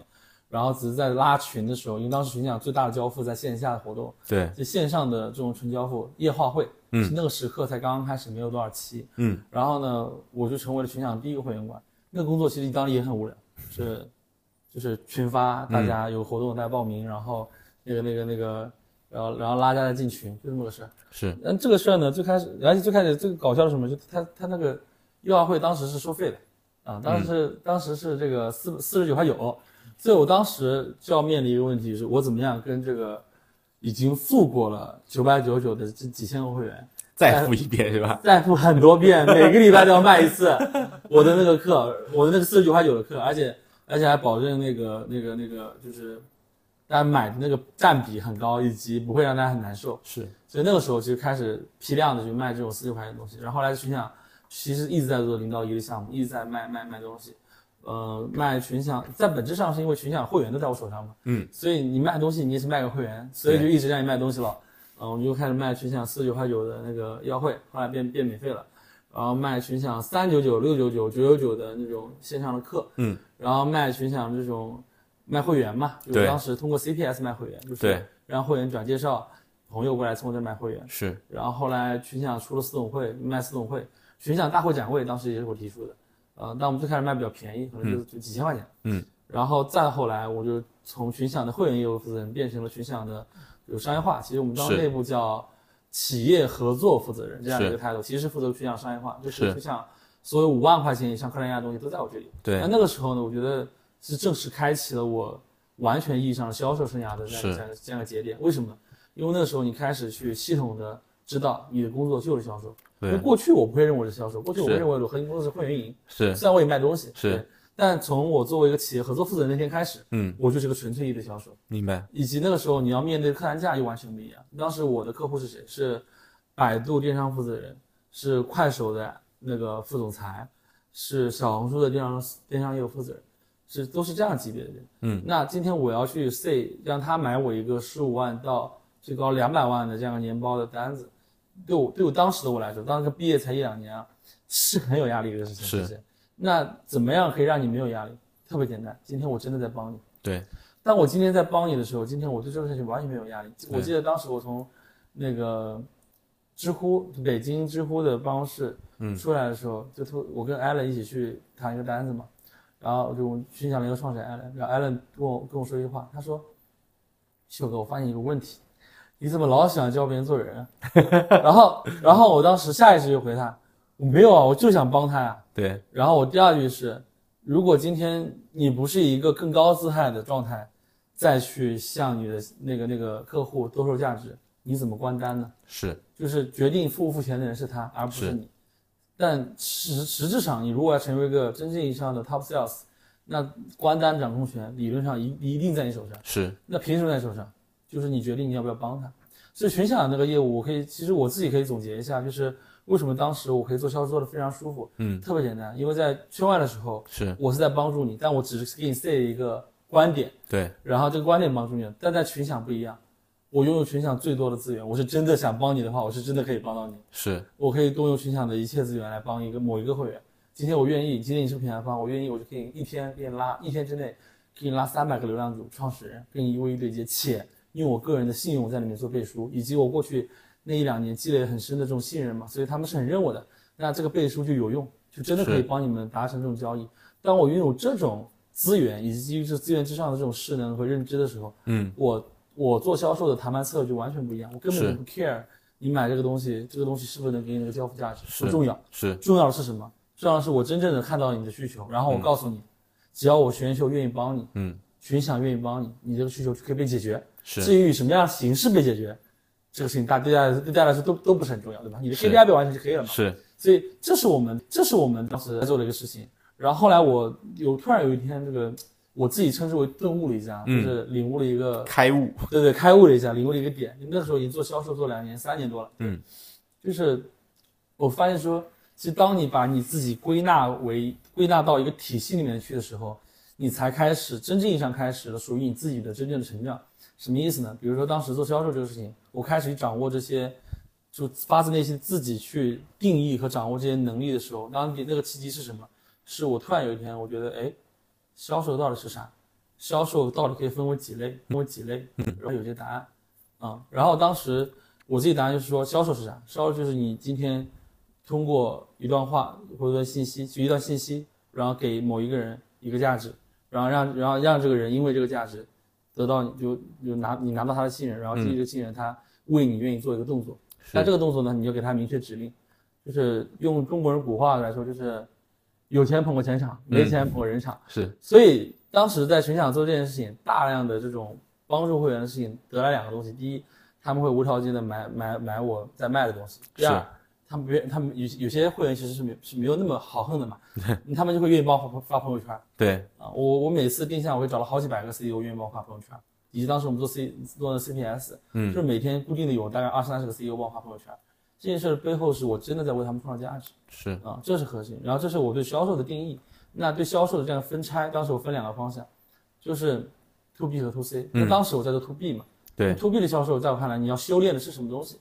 然后只是在拉群的时候，因为当时群享最大的交付在线下的活动，对，就线上的这种纯交付夜话会，嗯是那个时刻才刚刚开始，没有多少期。嗯然后呢，我就成为了群享第一个会员官。那个工作其实当时也很无聊，是就是群发，大家有活动大家报名，然后那个那个那个，然后然后拉大家进群，就这么个事儿。是但这个事儿呢，最开始，而且最开始最搞笑的是什么？就他他那个夜话会当时是收费的，啊，当时是、当时是这个四四十九块九，所以我当时就要面临一个问题，是我怎么样跟这个已经付过了九百九十九的这几千个会员，再付一遍是吧？再付很多遍，每个礼拜都要卖一次我的那个课，我的那个四十九块九的课，而且而且还保证那个那个那个就是大家买的那个占比很高，以及不会让大家很难受。是所以那个时候就开始批量的去卖这种四十九块钱的东西，然后后来就想其实一直在做零到一的项目，一直在卖卖卖东西，呃，卖群享在本质上是因为群享会员都在我手上嘛，嗯，所以你卖东西你也是卖给会员，所以就一直让你卖东西了，嗯、我们就开始卖群享四十九块九的那个优惠，后来变变免费了，然后卖群享三九九、六九九、九九九的那种线上的课，嗯，然后卖群享这种卖会员嘛，就是当时通过 CPS 卖会员，就是对。让会员转介绍朋友过来从我这买会员，是。然后后来群享出了四董会，卖四董会，群享大会展会当时也是我提出的，呃，但我们最开始卖比较便宜，可能就就几千块钱，嗯，然后再后来我就从群享的会员业务负责人变成了群享的有商业化，其实我们当时内部叫企业合作负责人这样的一个态度，其实是负责群享商业化，就是是群享所有五万块钱以上客单价的东西都在我这里。对那那个时候呢，我觉得是正式开启了我完全意义上的销售生涯的这样这样这样一个节点。为什么？因为那个时候你开始去系统的知道你的工作就是销售。因为对过去我不会认为我是销售，过去我会认为我核心工作是会员运营，是虽然我也卖东西，是，但从我作为一个企业合作负责人那天开始，嗯，我就是个纯粹意义的销售。明白以及那个时候你要面对的客单价又完全不一样。当时我的客户是谁？是百度电商负责人，是快手的那个副总裁，是小红书的电商电商业务负责人，是都是这样级别的人。嗯，那今天我要去 say 让他买我一个十五万到最高两百万的这样的年包的单子，对我对我当时的我来说，当时毕业才一两年啊，是很有压力的一个事情。是不是？那怎么样可以让你没有压力？特别简单，今天我真的在帮你。对当我今天在帮你的时候，今天我对这个事情完全没有压力。我记得当时我从那个知乎北京知乎的办公室嗯出来的时候，就特我跟艾伦一起去谈一个单子嘛，然后就分享联合创始人艾伦，然后艾伦跟我跟我说一句话，他说：“秀哥，我发现一个问题，你怎么老想教别人做人啊？” 然后然后我当时下意识就回他：“我没有啊，我就想帮他呀、对然后我第二句是，如果今天你不是一个更高姿态的状态，再去向你的那个那个客户兜售价值，你怎么关单呢？是就是决定付不付钱的人是他，而不是是你。但实实质上，你如果要成为一个真正意义上的 top sales，那关单掌控权理论上一一定在你手上。是那凭什么在手上？就是你决定你要不要帮他。所以群享那个业务，我可以其实我自己可以总结一下，就是为什么当时我可以做销售做的非常舒服。嗯，特别简单，因为在圈外的时候，是我是在帮助你，但我只是给你 say 一个观点，对然后这个观点帮助你了。但在群享不一样，我拥有群享最多的资源，我是真的想帮你的话，我是真的可以帮到你。是我可以动用群享的一切资源来帮一个某一个会员。今天我愿意，今天你是品牌方，我愿意，我就可以一天给你拉，一天之内给你拉三百个流量组创始人，跟你一对一对接，且用我个人的信用在里面做背书，以及我过去那一两年积累很深的这种信任嘛，所以他们是很认我的。那这个背书就有用，就真的可以帮你们达成这种交易。当我拥有这种资源以及基于这资源之上的这种势能和认知的时候，嗯我我做销售的谈判策略就完全不一样，我根本就不 care 你买这个东西，这个东西是不是能给你那个交付价值，不重要，是重要的是什么？重要的是我真正的看到你的需求，然后我告诉你，只要我选秀愿意帮你，嗯群享愿意帮你，你这个需求就可以被解决。是至于以什么样的形式被解决，这个事情大对大家对大家来说都都不是很重要，对吧？你的 KPI 被完成就可以了嘛。是所以这是我们这是我们当时在做的一个事情。然后后来我有突然有一天，这个我自己称之为顿悟了一下，就嗯是领悟了一个开悟，对对，开悟了一下，领悟了一个点。那时候已经做销售做两年、三年多了。嗯，就是我发现说，其实当你把你自己归纳为归纳到一个体系里面去的时候，你才开始真正意义上开始了属于你自己的真正的成长。什么意思呢？比如说当时做销售这个事情，我开始去掌握这些，就发自内心自己去定义和掌握这些能力的时候，当你那个契机是什么？是我突然有一天，我觉得，哎，销售到底是啥？销售到底可以分为几类？分为几类？然后有些答案，啊、然后当时我自己答案就是说，销售是啥？销售就是你今天通过一段话或者一段信息，就一段信息，然后给某一个人一个价值，然后让然后让这个人因为这个价值得到你就就拿你拿到他的信任，然后基于这个信任，他为你愿意做一个动作。那这个动作呢，你就给他明确指令，就是用中国人古话来说，就是有钱捧个钱场，没钱捧个人场。是。所以当时在群场做这件事情，大量的这种帮助会员的事情，得来两个东西：第一，他们会无条件的买买买我在卖的东西；第二是，他们愿他们有有些会员其实是没是没有那么豪横的嘛，他们就会愿意帮我发发朋友圈对，啊。我我每次定向我会找了好几百个 CEO 愿意帮我发朋友圈，以及当时我们做 C 做的 CPS，嗯就是每天固定的有大概二三十个 CEO 帮我发朋友圈。这件事背后是我真的在为他们创造价值。是啊，这是核心。然后这是我对销售的定义。那对销售的这样分拆，当时我分两个方向，就是 to B 和 to C。那当时我在做 to B 嘛，对 to B 的销售，在我看来，你要修炼的是什么东西？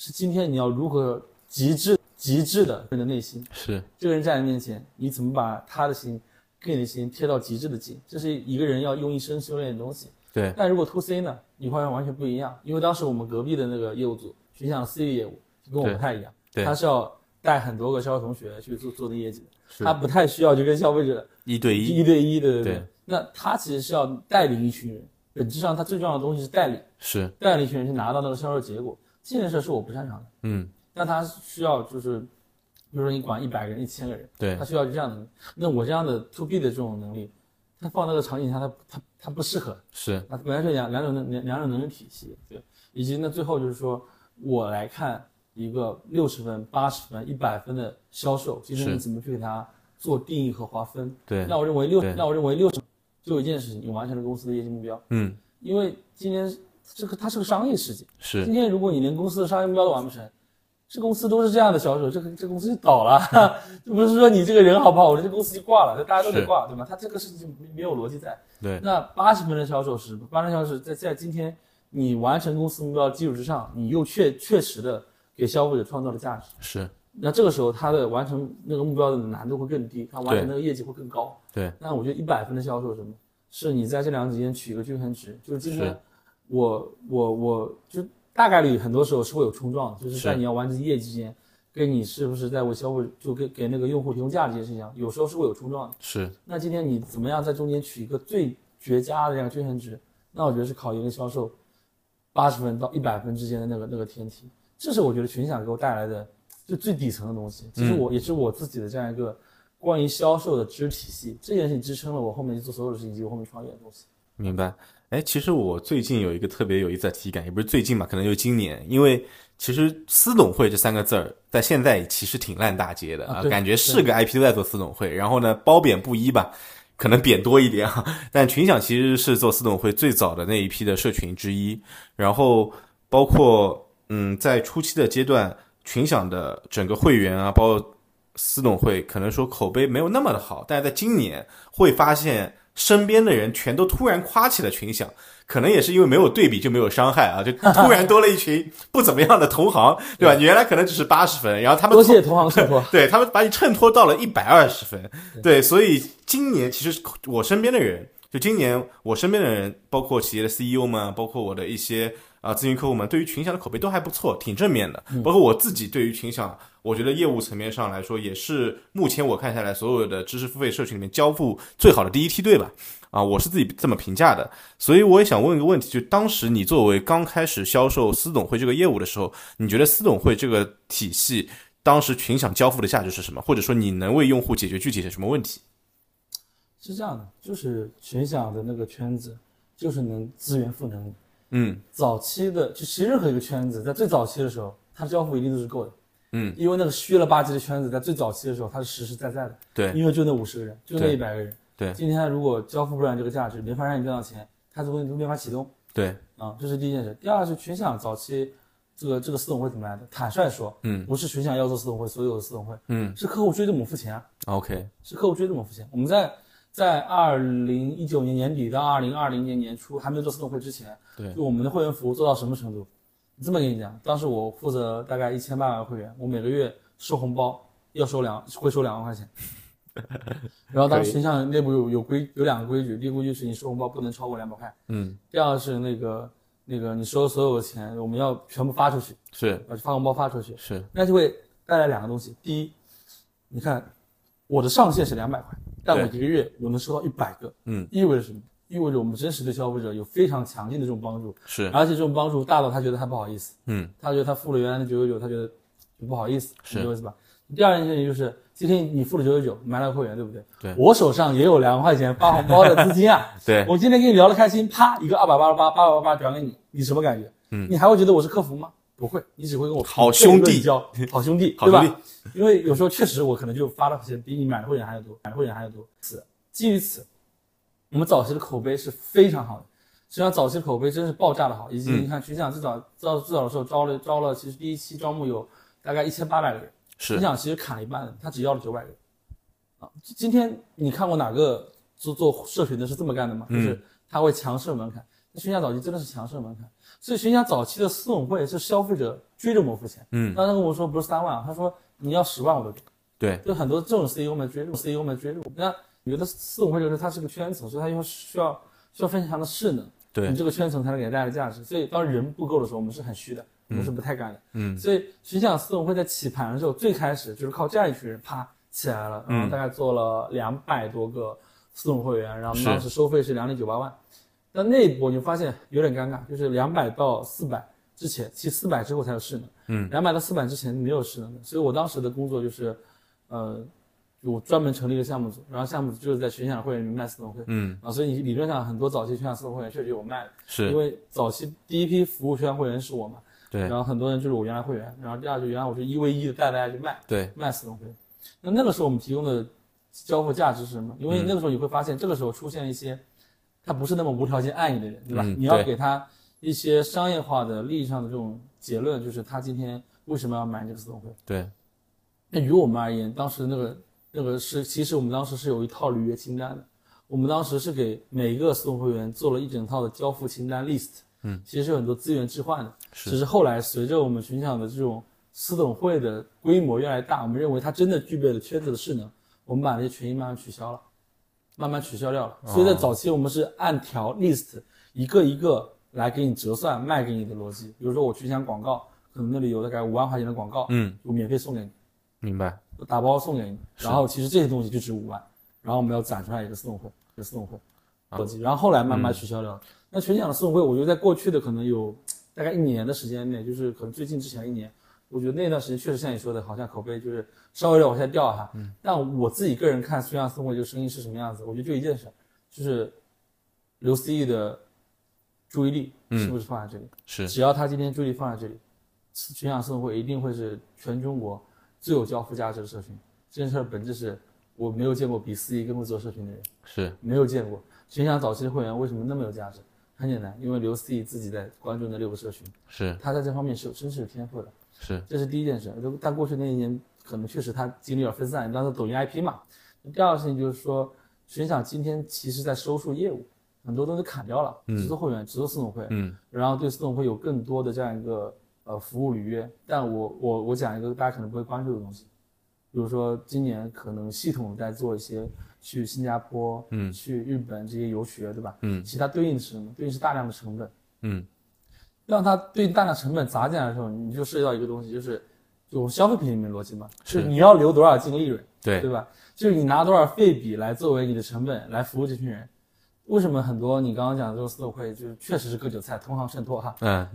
是今天你要如何极致极致的人的内心。是。这个人在你面前，你怎么把他的心跟你的心贴到极致的近？这是一个人要用一生修炼的东西。对。但如果 to C 呢，你会完全不一样，因为当时我们隔壁的那个业务组群享 C 业务就跟我对不太一样，对。他是要带很多个销售同学去做做的业绩他不太需要就跟消费者一对一，一对一的，对。对那他其实是要带领一群人，本质上他最重要的东西是代理，是。带领一群人去拿到那个销售结果。这件事是我不擅长的，嗯但他需要就是，比如说你管一百个人、一千个人，对他需要这样的。那我这样的 to B 的这种能力，他放那个场景下，他他他不适合。是那本来是两两种能两两种能力体系，对，以及那最后就是说我来看一个六十分、八十分、一百分的销售，今天你怎么去给他做定义和划分？对那我认为六对，那我认为六十就有一件事情，你完成了公司的业绩目标，嗯因为今天这个它是个商业世界，是今天如果你连公司的商业目标都完不成，这公司都是这样的销售，这个这公司就倒了，这不是说你这个人好不好，我这公司就挂了，这大家都得挂，对吗？他这个事情没没有逻辑在。对那八十分的销售是八十分销售是在在今天你完成公司目标基础之上，你又确确实的给消费者创造了价值。是那这个时候，他的完成那个目标的难度会更低，他完成那个业绩会更高。对那我觉得一百分的销售是什么？是你在这两者之间取一个均衡值，就是今天是我我我就大概率很多时候是会有冲撞的，就是是在你要完成业绩之间，跟你是不是在为消费就给给那个用户提供价值这件事情上，有时候是会有冲撞的。是那今天你怎么样在中间取一个最绝佳的这样均衡值？那我觉得是考验一个销售八十分到一百分之间的那个那个天梯，这是我觉得群享给我带来的就最底层的东西。其实我、也是我自己的这样一个关于销售的知识体系，这件事情支撑了我后面去做所有的事情以及我后面创业的东西。明白。哎，其实我最近有一个特别有意思的体感，也不是最近吧，可能就是今年，因为其实私董会这三个字儿在现在其实挺烂大街的啊对感觉是个 IP 都在做私董会，然后呢褒贬不一吧，可能贬多一点啊。但群享其实是做私董会最早的那一批的社群之一，然后包括嗯在初期的阶段，群享的整个会员啊，包括私董会，可能说口碑没有那么的好，但是在今年会发现身边的人全都突然夸起了群享，可能也是因为没有对比就没有伤害啊，就突然多了一群不怎么样的同行，对吧？原来可能只是八十分，然后他们多谢同行衬托。对他们把你衬托到了一百二十分，对，所以今年其实我身边的人，就今年我身边的人，包括企业的 CEO 们，包括我的一些啊、咨询客户们，对于群享的口碑都还不错，挺正面的。包括我自己对于群享，我觉得业务层面上来说，也是目前我看下来所有的知识付费社群里面交付最好的第一梯队吧。啊，我是自己这么评价的，所以我也想问一个问题，就当时你作为刚开始销售私董会这个业务的时候，你觉得私董会这个体系当时群享交付的价值是什么？或者说你能为用户解决具体的什么问题？是这样的，就是群享的那个圈子，就是能资源赋能你。嗯。早期的，就其实任何一个圈子，在最早期的时候，它交付一定都是够的，嗯，因为那个虚了吧唧的圈子，在最早期的时候，它是实实在在的，对。因为就那五十个人，就那一百个人，对。今天如果交付不了你这个价值，没法让你赚到钱，它这东西都没法启动。对，啊，这是第一件事。第二是群享早期这个这个私董会怎么来的？坦率说，嗯。不是群享要做私董会，所有的私董会，嗯。是客户追着我们付钱啊。，OK，是客户追着我们付钱。我们在在二零一九年年底到二零二零年年初还没有做自动会之前，对。就我们的会员服务做到什么程度？这么跟你讲，当时我负责大概一千八百个会员，我每个月收红包要收两会收两万块钱。然后当时形象内部有有规有两个规矩，第一个规矩是你收红包不能超过两百块，嗯，第二个是那个那个你收所有的钱我们要全部发出去，是。要发红包发出去，是，那就会带来两个东西。第一，你看我的上限是两百块，但我一个月我能收到一百个，嗯，意味着什么？意味着我们真实的消费者有非常强劲的这种帮助，是，而且这种帮助大到他觉得他不好意思，嗯他觉得他付了原来的九九九，他觉得就不好意思，是意思吧？第二件事情就是，今天你付了九九九买了会员，对不对？对我手上也有两万块钱发红包的资金啊。对，我今天跟你聊得开心，啪一个二百八十八，八百八十八转给你，你什么感觉？嗯，你还会觉得我是客服吗？不会，你只会跟我好兄弟交，好兄弟，对吧？因为有时候确实我可能就发的钱比你买的会员还要多，买的会员还要多。是基于此，我们早期的口碑是非常好的。实际上早期的口碑真是爆炸的好，以及嗯你看群享最早到最早的时候招了招了，其实第一期招募有大概一千八百个人，群是，享其实砍了一半，他只要了九百个人。啊，今天你看过哪个做做社群的是这么干的吗？嗯就是他会强设门槛。那群享早期真的是强设门槛，所以群享早期的私董会是消费者追着我们付钱。嗯，当时跟我说不是三万啊，他说你要十万我都给。对，就很多这种 CEO 们追着 CEO 们追着我。那有的私董会就是它是个圈层，所以它要需要需要非常强的势能，对你这个圈层才能给它带来价值。所以当人不够的时候，我们是很虚的，我们是不太干的。嗯所以群享私董会在起盘的时候，最开始就是靠这样一群人啪起来了，然后大概做了两百多个私董会员，然后我们当时收费是两点九八万。但那一波你就发现有点尴尬，就是两百到四百之前，其实四百之后才有势能，嗯，两百到四百之前没有势能的。所以我当时的工作就是，呃，我专门成立一个项目组，然后项目组就是在群享会员里面卖私董会，嗯，啊，所以你理论上很多早期群享私董会员确实有卖的，是。因，为早期第一批服务群享会员是我嘛，对。然后很多人就是我原来会员，然后第二就原来我是一 v 一的带大家去卖对，卖私董会，那那个时候我们提供的交付价值是什么？因为嗯。那个时候你会发现，这个时候出现一些他不是那么无条件爱你的人，对吧？嗯你要给他一些商业化的利益上的这种结论，就是他今天为什么要买这个私董会？对，那于我们而言，当时那个那个是，其实我们当时是有一套履约清单的。我们当时是给每一个私董会员做了一整套的交付清单 list，嗯，其实是有很多资源置换的。是只是后来随着我们群享的这种私董会的规模越来越大，我们认为它真的具备了圈子的势能，我们把那些权益慢慢取消了，慢慢取消掉了。所以在早期我们是按条 list 一个一个来给你折算卖给你的逻辑。比如说我群享广告，可能那里有大概五万块钱的广告，嗯，我免费送给你。明白，打包送给你，然后其实这些东西就值五万，然后我们要攒出来一个私董会，一个私董会逻辑，然后后来慢慢取消掉了。那全奖的私董会，我觉得在过去的可能有大概一年的时间内，就是可能最近之前一年，我觉得那段时间确实像你说的，好像口碑就是稍微的往下掉哈。但我自己个人看全奖私董会这个生意是什么样子，我觉得就一件事，就是刘思义的注意力是不是放在这里？是，只要他今天注意力放在这里，群享私董会一定会是全中国最有交付价值的社群。这件事儿本质是我没有见过比思义更会做社群的人，是，没有见过。群享早期的会员为什么那么有价值？很简单，因为刘思义自己在关注那六个社群，是，他在这方面是有真是有天赋的。是，这是第一件事。就但过去那一年，可能确实他精力有点分散，当时抖音 IP 嘛。第二个事情就是说，实际上今天其实在收束业务，很多东西砍掉了，只做会员，只做私董会，嗯，然后对私董会有更多的这样一个呃服务履约。但我我我讲一个大家可能不会关注的东西，比如说今年可能系统在做一些去新加坡、嗯去日本这些游学，对吧？嗯其他对应是什么？对应是大量的成本。嗯，让它对大量成本砸进来的时候，你就涉及到一个东西，就是就消费品里面逻辑嘛，是你要留多少净利润，对对吧？就是你拿多少费比来作为你的成本来服务这群人。为什么很多你刚刚讲的这个私董会，就是确实是割韭菜、同行渗透哈？嗯，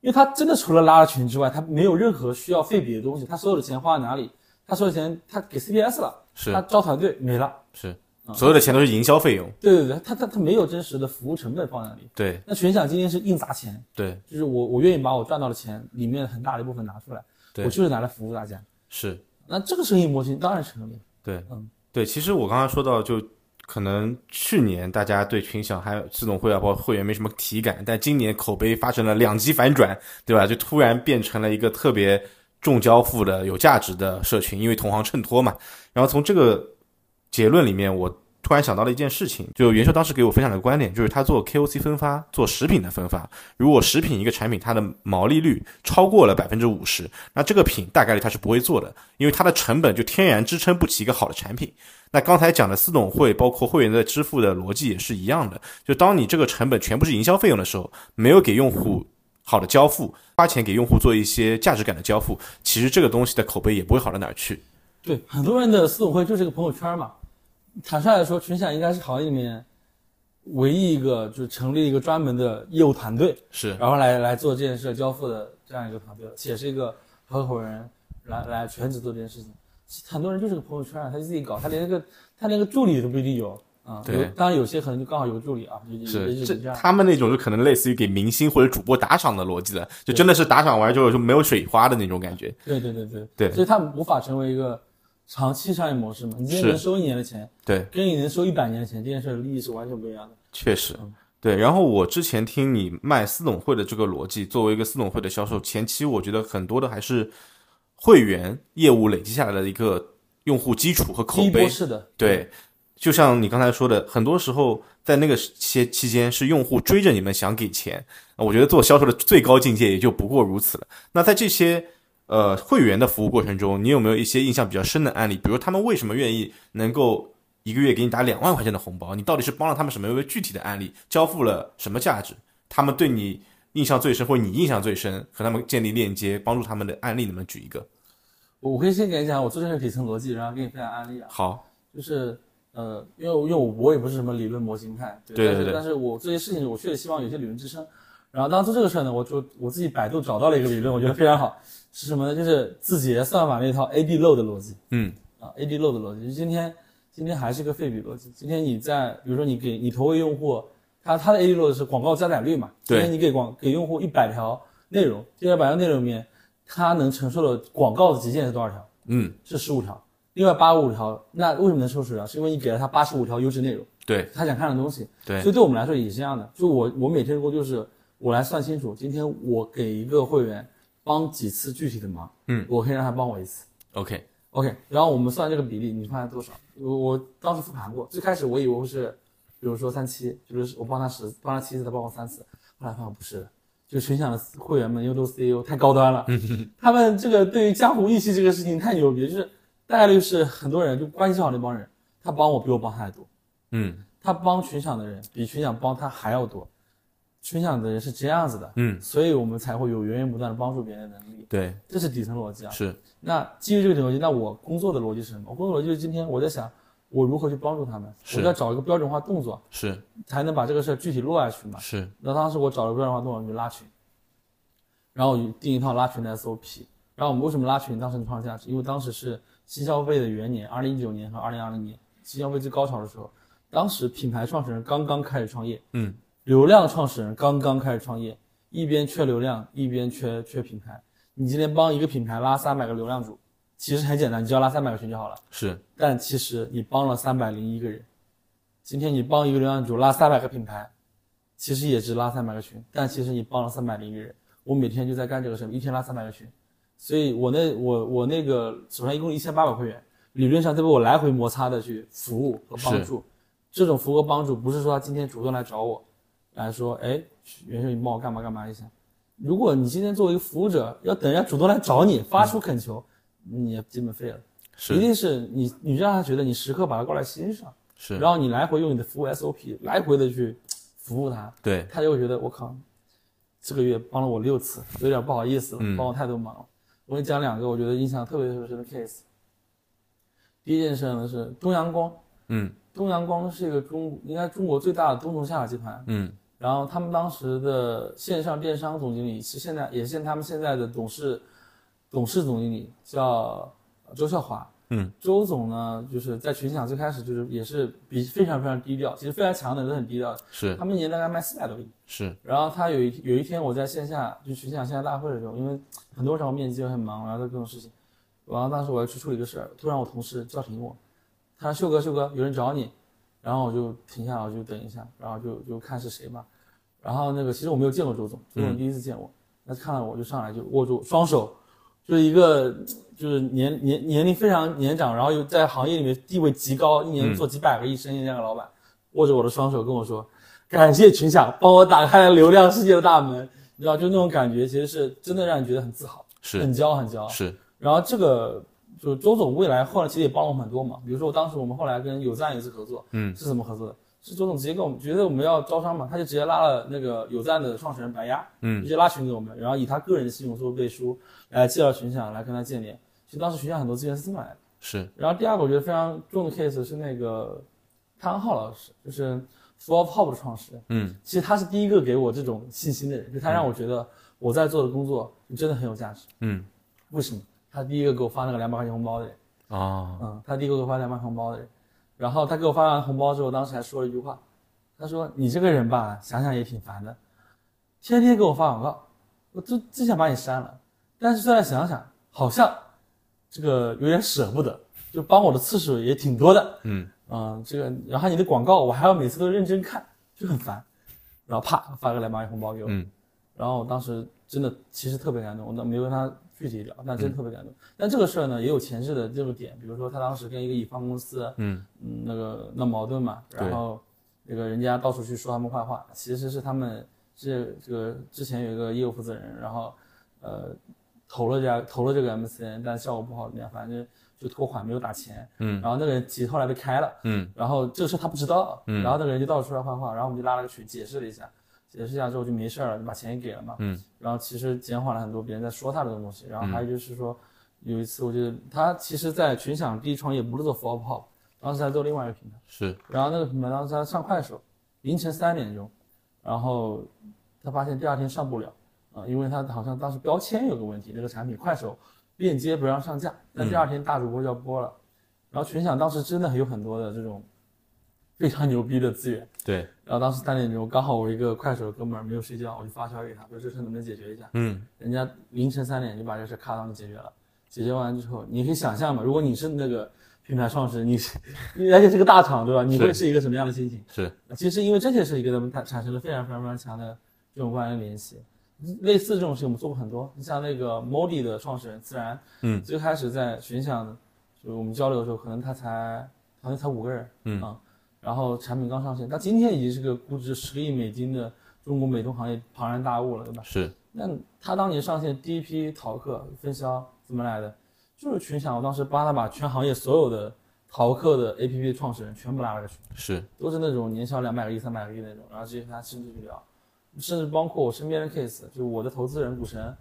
因为他真的除了拉了群之外，他没有任何需要费比的东西，他所有的钱花在哪里？他所有的钱他给 CPS 了，是他招团队没了，是，所有的钱都是营销费用。对对对，他他他没有真实的服务成本放在那里。对那群享今天是硬砸钱，对就是我我愿意把我赚到的钱里面很大的一部分拿出来，对我就是拿来服务大家。是，那这个生意模型当然成立。对嗯对。其实我刚刚说到，就可能去年大家对群享还有系统会啊，包括会员没什么体感，但今年口碑发生了两极反转，对吧？就突然变成了一个特别重交付的、有价值的社群，因为同行衬托嘛。然后从这个结论里面，我突然想到了一件事情，就元秀当时给我分享的观点，就是他做 KOC 分发，做食品的分发，如果食品一个产品它的毛利率超过了百分之五十，那这个品大概率它是不会做的，因为它的成本就天然支撑不起一个好的产品。那刚才讲的私董会，包括会员的支付的逻辑也是一样的，就当你这个成本全部是营销费用的时候，没有给用户好的交付，花钱给用户做一些价值感的交付，其实这个东西的口碑也不会好到哪儿去。对，很多人的私董会就是个朋友圈嘛。坦率来说，群享应该是行业里面唯一一个就是成立一个专门的业务团队，是然后来来做这件事交付的这样一个团队，且是一个合伙人来来全职做这件事情。很多人就是个朋友圈啊，他就自己搞，他连个他连个助理都不一定有啊。对有当然有些可能就刚好有个助理啊，也也是这样。他们那种就可能类似于给明星或者主播打赏的逻辑的，就真的是打赏完之后就没有水花的那种感觉。对对对对对所以他无法成为一个长期商业模式嘛。你今天能收一年的钱，对，跟你能收一百年的钱，这件事的利益是完全不一样的。确实，对。然后我之前听你卖私董会的这个逻辑，作为一个私董会的销售，前期我觉得很多的还是会员业务累积下来的一个用户基础和口碑。是的，对，就像你刚才说的，很多时候在那个期期间是用户追着你们想给钱，我觉得做销售的最高境界也就不过如此了。那在这些呃会员的服务过程中，你有没有一些印象比较深的案例？比如他们为什么愿意能够一个月给你打两万块钱的红包？你到底是帮了他们什么？有没有具体的案例？交付了什么价值？他们对你印象最深，或者你印象最深，和他们建立链接，帮助他们的案例，能不能举一个？我可以先给你讲我做这个底层逻辑，然后给你分享案例啊。好，就是呃，因为因为我我也不是什么理论模型派，对对对对但是我这些事情我确实希望有些理论支撑。然后当时这个事儿呢，我就我自己百度找到了一个理论，我觉得非常好，是什么呢？就是字节算法那套 A/B load 的逻辑嗯，啊，A/B load 的逻辑。就今天今天还是个费比逻辑。今天你在比如说你给你投给用户，他他的 A/B load 是广告加载率嘛？对今天你给广给用户一百条内容，这一百条内容里面，他能承受的广告的极限是多少条？嗯，是十五条，另外八十五条，那为什么能收十条？是因为你给了他八十五条优质内容，对他想看的东西。对所以对我们来说也是这样的。就我我每天的工作就是我来算清楚，今天我给一个会员帮几次具体的忙，嗯，我可以让他帮我一次。，OK，OK，然后我们算这个比例，你看多少？我我当时复盘过，最开始我以为会是，比如说三七，就是我帮他十，帮他七次，他帮我三次，后来发现不是的，就群享的会员们又都是 CEO，太高端了，他们这个对于江湖义气这个事情太牛逼，就是大概率是很多人就关系好那帮人，他帮我比我帮他还多，嗯。他帮群享的人比群享帮他还要多，群享的人是这样子的，嗯，所以我们才会有源源不断的帮助别人的能力，对，这是底层逻辑啊。是，那基于这个逻辑，那我工作的逻辑是什么？我工作逻辑就是今天我在想，我如何去帮助他们，是。我要找一个标准化动作，是。才能把这个事儿具体落下去嘛。是，那当时我找了个标准化动作，就拉群，然后我就定一套拉群的 SOP。然后我们为什么拉群？当时能创造价值，因为当时是新消费的元年，二零一九年和二零二零年新消费最高潮的时候，当时品牌创始人刚刚开始创业，嗯，流量创始人刚刚开始创业，一边缺流量，一边缺缺品牌。你今天帮一个品牌拉三百个流量主，其实很简单，你只要拉三百个群就好了。是，但其实你帮了三百零一个人。今天你帮一个流量主拉三百个品牌，其实也只拉三百个群，但其实你帮了三百零一个人。我每天就在干这个事，一天拉三百个群，所以我那我我那个手上一共一千八百会员，理论上在被我来回摩擦的去服务和帮助。这种服务和帮助不是说他今天主动来找我，来说，哎，袁秀你帮我干嘛干嘛一下。如果你今天作为一个服务者，要等人家主动来找你，发出恳求，你也基本废了。一定是你，你让他觉得你时刻把他挂在心上，是，然后你来回用你的服务 SOP 来回的去服务他，对，他就会觉得我靠，这个月帮了我六次，有点不好意思了，嗯。帮我太多忙了。我给你讲两个我觉得印象特别特别深的 case。第一件事呢是东阳光，嗯。东阳光是一个中应该中国最大的东从下游集团，嗯然后他们当时的线上电商总经理是现在也是他们现在的董事董事总经理叫周孝华。嗯，周总呢，就是在群享最开始就是也是比非常非常低调，其实非常强的人都很低调。的，是。他们一年大概卖四百多亿。是，然后他有一有一天我在线下就群享线下大会的时候，因为很多时候面基又很忙，然后各种事情，然后当时我要去处理一个事儿，突然我同事叫停我，他说秀哥秀哥有人找你，然后我就停下来我就等一下，然后就就看是谁嘛，然后那个其实我没有见过周总，周总第一次见我，他看到我就上来就握住双手，就是一个就是年年年龄非常年长，然后又在行业里面地位极高，一年做几百个亿生意的那个老板，握着我的双手跟我说。感谢群享帮我打开了流量世界的大门，你知道，就那种感觉，其实是真的让你觉得很自豪，是。很骄傲，很骄傲。是，然后这个就周总未来后来其实也帮了我们很多嘛，比如说我当时我们后来跟有赞有一次合作，嗯，是怎么合作的？是周总直接跟我们觉得我们要招商嘛，他就直接拉了那个有赞的创始人白鸭，嗯直接拉群给我们，然后以他个人的信用作为背书来介绍群享，来跟他见面。其实当时群享很多资源是这么来的。是，然后第二个我觉得非常重的 case 是那个汤浩老师，就是 Full of Hop 的创始人。嗯其实他是第一个给我这种信心的人，就他让我觉得我在做的工作真的很有价值。嗯为什么？他第一个给我发那个两百块钱红包的人，啊，嗯，他第一个给我发两百红包的人。然后他给我发完红包之后，当时还说了一句话，他说：“你这个人吧，想想也挺烦的，天天给我发广告，我就真想把你删了。但是现在想想，好像这个有点舍不得，就帮我的次数也挺多的。嗯嗯，这个，然后你的广告我还要每次都认真看，就很烦。然后啪发个两百块红包给我，嗯然后我当时真的其实特别感动，我都没有跟他具体聊，但真的特别感动。但这个事儿呢，也有前置的这个点，比如说他当时跟一个乙方公司，嗯。嗯，那个闹矛盾嘛，然后那个人家到处去说他们坏话，其实是他们是这个之前有一个业务负责人，然后呃投了这家投了这个 MCN，但效果不好怎么样，反正就拖款没有打钱，嗯。然后那个人其实后来被开了，嗯。然后这个事他不知道，嗯。然后那个人就到处说他坏话，然后我们就拉了个群解释了一下，解释一下之后就没事儿了，就把钱也给了嘛。嗯然后其实减缓了很多别人在说他的东西。然后还有就是说，有一次我觉得他其实，在群享第一创业不是做 For Pop，当时在做另外一个品牌，是，然后那个品牌当时他上快手，凌晨三点钟，然后他发现第二天上不了，啊、因为他好像当时标签有个问题，那个产品快手链接不让上架，但第二天大主播就要播了，然后群享当时真的有很多的这种非常牛逼的资源。对，然后当时三点钟，刚好我一个快手的哥们儿没有睡觉，我就发消息给他，说这事能不能解决一下？嗯人家凌晨三点就把这事咔当就解决了。解决完之后，你可以想象嘛，如果你是那个品牌创始人，你是，而且是个大厂，对吧？你会是是一个什么样的心情？是，其实因为这些事情跟他们产产生了非常非常非常强的这种关联联系。类似这种事情我们做过很多，你像那个 Modi 的创始人自然，嗯最开始在群享，就我们交流的时候，可能他才好像才五个人，嗯啊，然后产品刚上线，他今天已经是个估值十个亿美金的中国美瞳行业庞然大物了，对吧？是，那他当年上线第一批淘客分销怎么来的？就是群享，我当时帮他把全行业所有的淘客的 APP 创始人全部拉了个群，是，都是那种年销两百个亿、三百个亿那种，然后直接跟他深度去聊，甚至包括我身边的 case，就我的投资人股神，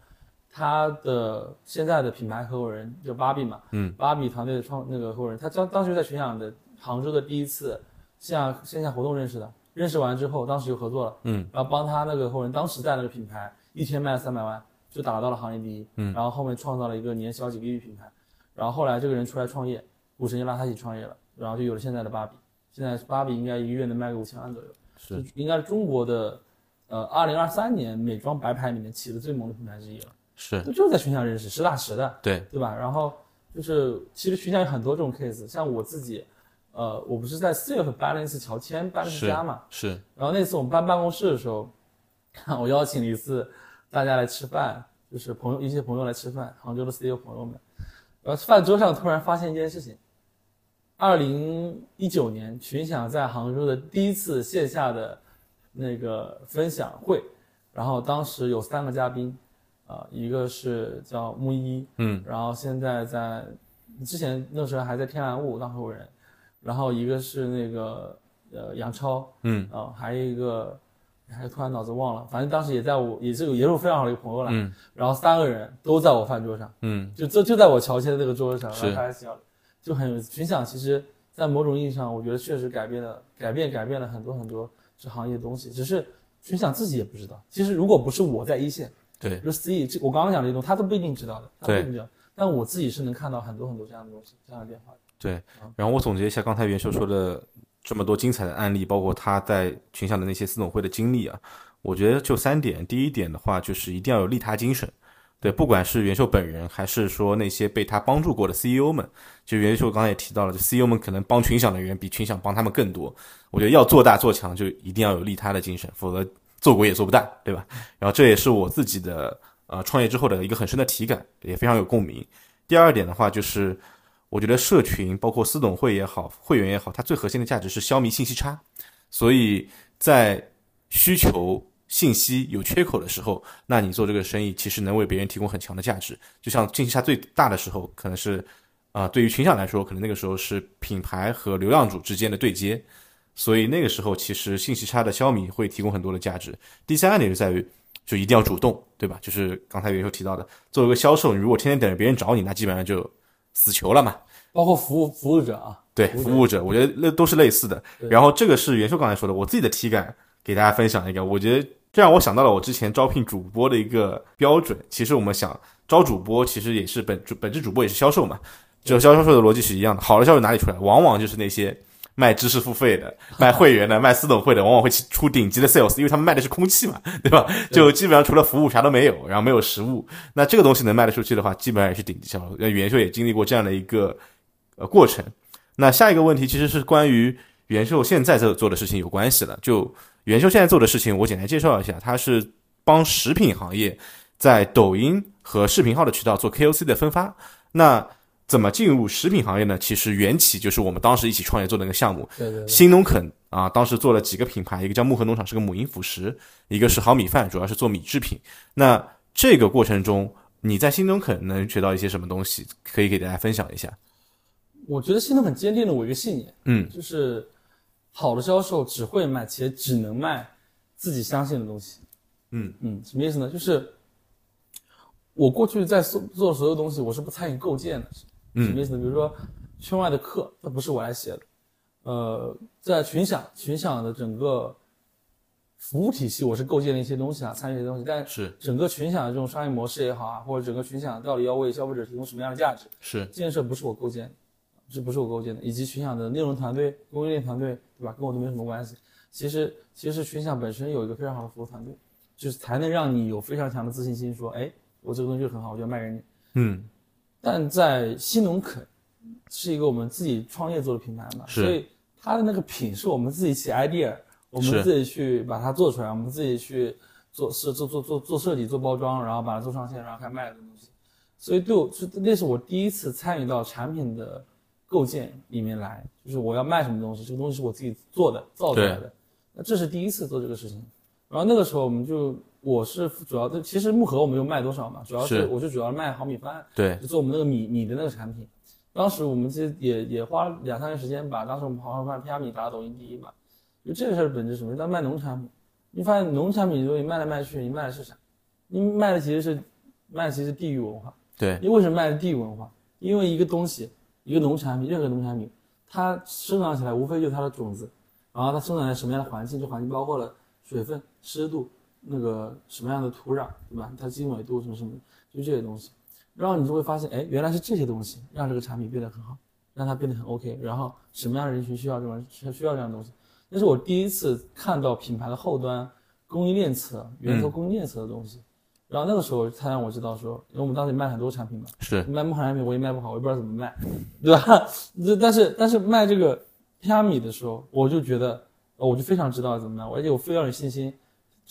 他的现在的品牌合伙人就芭比嘛，嗯，芭比团队的创那个合伙人，他当当时在群享的杭州的第一次线下线下活动认识的，认识完之后，当时就合作了，嗯，然后帮他那个合伙人当时在那个品牌一天卖了三百万，就打到了行业第一，嗯，然后后面创造了一个年销几个亿品牌，然后后来这个人出来创业，股神就拉他一起创业了，然后就有了现在的芭比，现在芭比应该一个月能卖个五千万左右，是，应该是中国的呃二零二三年美妆白牌里面起的最猛的品牌之一了，是，就是在群享认识，实打实的，对，对吧？然后就是其实群享有很多这种 case，像我自己，呃，我不是在四月份搬了一次乔迁，搬了家嘛，是，然后那次我们搬办公室的时候，我邀请了一次大家来吃饭，就是朋友一些朋友来吃饭，杭州的 CEO 朋友们。然后饭桌上突然发现一件事情：二零一九年群享在杭州的第一次线下的那个分享会，然后当时有三个嘉宾，啊、一个是叫木一，嗯。然后现在在之前那时候还在天然物当合伙人，然后一个是那个呃杨超，嗯啊、还有一个，还突然脑子忘了，反正当时也在我也是有也是我非常好的一个朋友了，嗯然后三个人都在我饭桌上，嗯，就就就在我乔迁的那个桌子上，是然后开始聊，就很有群享。其实，在某种意义上，我觉得确实改变了改变改变了很多很多这行业的东西，只是群享自己也不知道。其实如果不是我在一线，对比，如 C，这我刚刚讲的这些东西，他都不一定知道的，他不一定知道。但我自己是能看到很多很多这样的东西，这样的变化的。对，然后我总结一下刚才袁秀说的这么多精彩的案例，包括他在群享的那些私董会的经历啊，我觉得就三点。第一点的话，就是一定要有利他精神。对，不管是袁秀本人，还是说那些被他帮助过的 CEO 们，就袁秀刚才也提到了，就 CEO 们可能帮群享的人比群享帮他们更多。我觉得要做大做强，就一定要有利他的精神，否则做鬼也做不大，对吧？然后这也是我自己的呃创业之后的一个很深的体感，也非常有共鸣。第二点的话，就是我觉得社群包括私董会也好，会员也好，它最核心的价值是消弭信息差，所以在需求信息有缺口的时候，那你做这个生意其实能为别人提供很强的价值。就像信息差最大的时候，可能是啊、对于群享来说，可能那个时候是品牌和流量主之间的对接，所以那个时候其实信息差的消弭会提供很多的价值。第三个点就在于，就一定要主动，对吧？就是刚才袁秀提到的，作为一个销售，你如果天天等着别人找你，那基本上就死球了嘛。包括服务服务者啊，对，服务者服务者，我觉得那都是类似的。然后这个是袁秀刚才说的，我自己的体感给大家分享一个，我觉得这让我想到了我之前招聘主播的一个标准。其实我们想招主播，其实也是本本质主播也是销售嘛，只有销售的逻辑是一样的。好的销售哪里出来？往往就是那些卖知识付费的、卖会员的、卖私董会的，往往会出顶级的 sales，因为他们卖的是空气嘛，对吧？就基本上除了服务啥都没有，然后没有实物。那这个东西能卖得出去的话，基本上也是顶级销售。那袁秀也经历过这样的一个呃过程。那下一个问题其实是关于元秀现在在做的事情有关系的。就元秀现在做的事情，我简单介绍一下，它是帮食品行业在抖音和视频号的渠道做 KOC 的分发。那怎么进入食品行业呢？其实缘起就是我们当时一起创业做的那个项目，对对对，新农垦啊，当时做了几个品牌，一个叫木河农场是个母婴辅食，一个是好米饭，主要是做米制品。那这个过程中，你在新农垦能学到一些什么东西？可以给大家分享一下。我觉得新农垦坚定了我一个信念，嗯，就是好的销售只会卖且只能卖自己相信的东西。嗯嗯，什么意思呢？就是我过去在做做所有东西，我是不参与构建的。嗯什么意思呢？比如说圈外的课，它不是我来写的。呃，在群享群享的整个服务体系，我是构建了一些东西啊，参与一些东西，但是整个群享的这种商业模式也好啊，或者整个群享到底要为消费者提供什么样的价值，是，这件事不是我构建的，这不是我构建的，以及群享的内容团队、供应链团队，对吧？跟我都没什么关系。其实，其实群享本身有一个非常好的服务团队，就是才能让你有非常强的自信心，说，哎，我这个东西很好，我就要卖给你。嗯但在新农垦是一个我们自己创业做的品牌嘛，所以它的那个品是我们自己起 idea，我们自己去把它做出来，我们自己去做是做做做做设计、做包装，然后把它做上线，然后开始卖的东西。所以对我，是那是我第一次参与到产品的构建里面来，就是我要卖什么东西，这个东西是我自己做的、造出来的。那这是第一次做这个事情。然后那个时候我们就，我是主要的，其实木盒我没有卖多少嘛，主要是是我就主要卖好米饭，对，就做我们那个米米的那个产品。当时我们其实也也花了两三年时间把当时我们好好饭偏米打到抖音第一嘛。就这个事儿本质什么？当卖农产品，你发现农产品东西卖来卖去，你卖的是啥？你卖的其实是卖的其实是地域文化。对，你为什么卖的地域文化？因为一个东西，一个农产品，任何农产品，它生长起来无非就是它的种子，然后它生长在什么样的环境？这环境包括了水分、湿度，那个什么样的土壤，对吧？它经纬度什么什么的，就这些东西。然后你就会发现，哎，原来是这些东西让这个产品变得很好，让它变得很 OK。然后什么样的人群需要这种需要这样的东西？那是我第一次看到品牌的后端供应链侧、源头供应链侧的东西。然后那个时候才让我知道说，因为我们当时也卖很多产品嘛，是，卖木产品我也卖不好，我也不知道怎么卖，对吧？这但是但是卖这个虾米的时候，我就觉得，呃我就非常知道怎么卖，而且我非常有信心，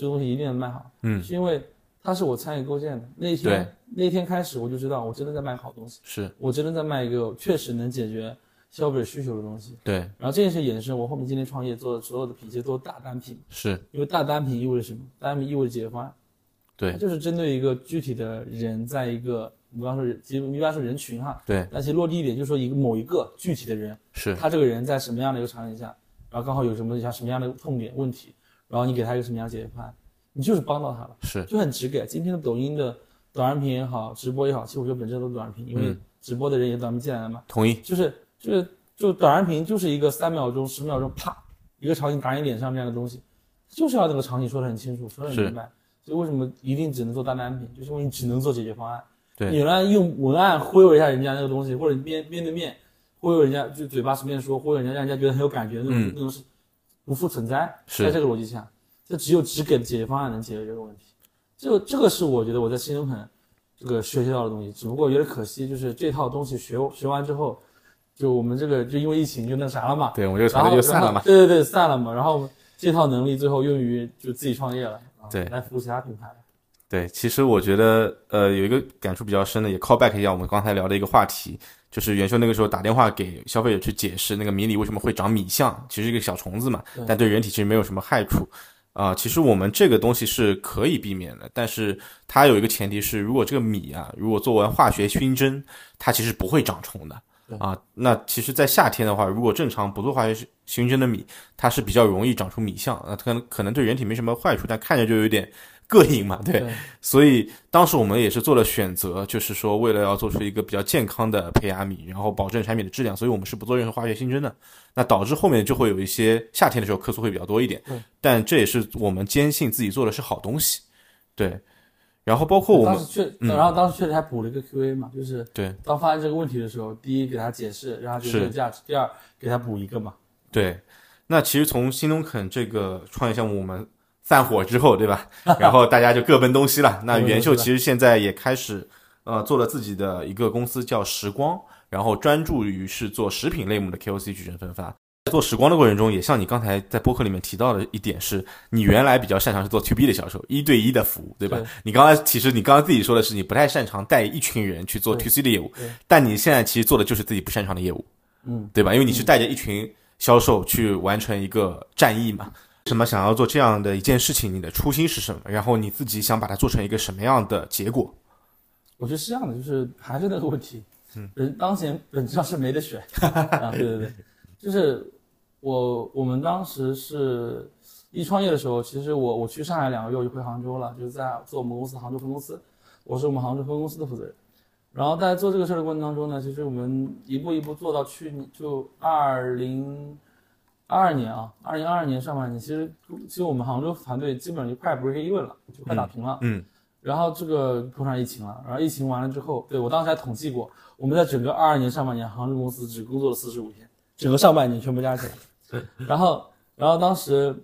这个东西一定能卖好。嗯，是因为它是我参与构建的。那天，那天开始我就知道我真的在卖好东西，是，我真的在卖一个确实能解决消费者需求的东西。对，然后这件事衍生我后面今天创业做的所有的品，其实都是大单品，是，因为大单品意味着什么？大单品意味着解决方案。对它，就是针对一个具体的人，在一个我们刚刚说人，其实一般说人群哈，对，但其实落地一点就是说一个某一个具体的人，是，他这个人在什么样的一个场景下，然后刚好有什么像什么样的痛点问题，然后你给他一个什么样的解决方案，你就是帮到他了，是，就很直给。今天的抖音的短视频也好，直播也好，其实我觉得本质都是短视频，因为嗯直播的人也短视频进来了嘛，同意，就是就是就短视频就是一个三秒钟、十秒钟，啪一个场景打你脸上这样的东西，就是要那个场景说的很清楚，说的很明白。所以为什么一定只能做大单品，就是因为你只能做解决方案。对你原来用文案忽悠一下人家那个东西，或者面面对面忽悠人家，就嘴巴随便说，忽悠人家，让人家觉得很有感觉那种、嗯那种是不复存在。是在这个逻辑下，就只有只给的解决方案能解决这个问题。就这个是我觉得我在新东肯这个学习到的东西，只不过有点可惜，就是这套东西学学完之后，就我们这个就因为疫情就那啥了嘛，对我们这团队就散了嘛。对对对，散了嘛。然后这套能力最后用于就自己创业了，啊对来服务其他品牌。对，其实我觉得，呃，有一个感触比较深的，也 call back 一下我们刚才聊的一个话题，就是元秀那个时候打电话给消费者去解释那个米里为什么会长米象，其实一个小虫子嘛，但对人体其实没有什么害处。啊、其实我们这个东西是可以避免的，但是它有一个前提是，如果这个米啊，如果做完化学熏蒸，它其实不会长虫的啊。那其实，在夏天的话，如果正常不做化学熏熏蒸的米，它是比较容易长出米象，那它可能可能对人体没什么坏处，但看着就有点膈应嘛，对。对所以当时我们也是做了选择，就是说为了要做出一个比较健康的胚芽米，然后保证产品的质量，所以我们是不做任何化学新增的。那导致后面就会有一些夏天的时候客诉会比较多一点，但这也是我们坚信自己做的是好东西，对。然后包括我们当时确，嗯然后当时确实还补了一个 Q&A 嘛，就是对当发现这个问题的时候，第一给他解释，让他觉得是有价值；第二给他补一个嘛。对，那其实从新东肯这个创业项目我们散伙之后，对吧？然后大家就各奔东西了。那元秀其实现在也开始呃做了自己的一个公司叫时光，然后专注于是做食品类目的 KOC 矩阵分发。在做时光的过程中，也像你刚才在播客里面提到的一点是，你原来比较擅长是做 to B 的销售，一对一的服务，对吧？你刚才其实你刚刚自己说的是你不太擅长带一群人去做 to C 的业务，但你现在其实做的就是自己不擅长的业务。嗯，对吧？因为你是带着一群销售去完成一个战役嘛。什么想要做这样的一件事情？你的初心是什么？然后你自己想把它做成一个什么样的结果？我觉得是这样的，就是还是那个问题，嗯，人当前本质上是没得选 啊，对对对，就是我我们当时是一创业的时候，其实我我去上海两个月我就回杭州了，就是在做我们公司杭州分公司，我是我们杭州分公司的负责人。然后在做这个事儿的过程当中呢，其实我们一步一步做到去年就二零二二年啊，二零二二年上半年，其实其实我们杭州团队基本上就快 break even 了，就快打平了。嗯然后这个碰上疫情了，然后疫情完了之后，对我当时还统计过，我们在整个二二年上半年，杭州公司只工作了四十五天，整个上半年全部加起来。对然后，然后当时，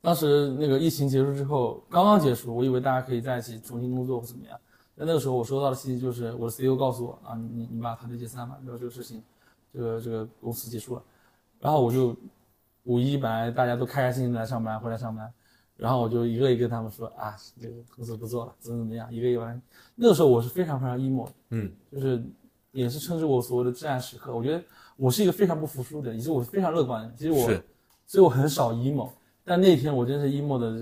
当时那个疫情结束之后，刚刚结束，我以为大家可以在一起重新工作或怎么样。那那个时候我收到的信息就是，我的 CEO 告诉我啊，你你你把团队解散吧，然后这个事情，这个这个公司结束了。然后我就五一本来大家都开开心心的来上班，回来上班，然后我就一个一个跟他们说啊，这个公司不做了，怎么怎么样，一个一个来。那个时候我是非常非常 emo 的，嗯，就是也是称之我所谓的至暗时刻。我觉得我是一个非常不服输的人，也是我非常乐观的人。其实我，所以我很少 emo，但那天我真是 emo 的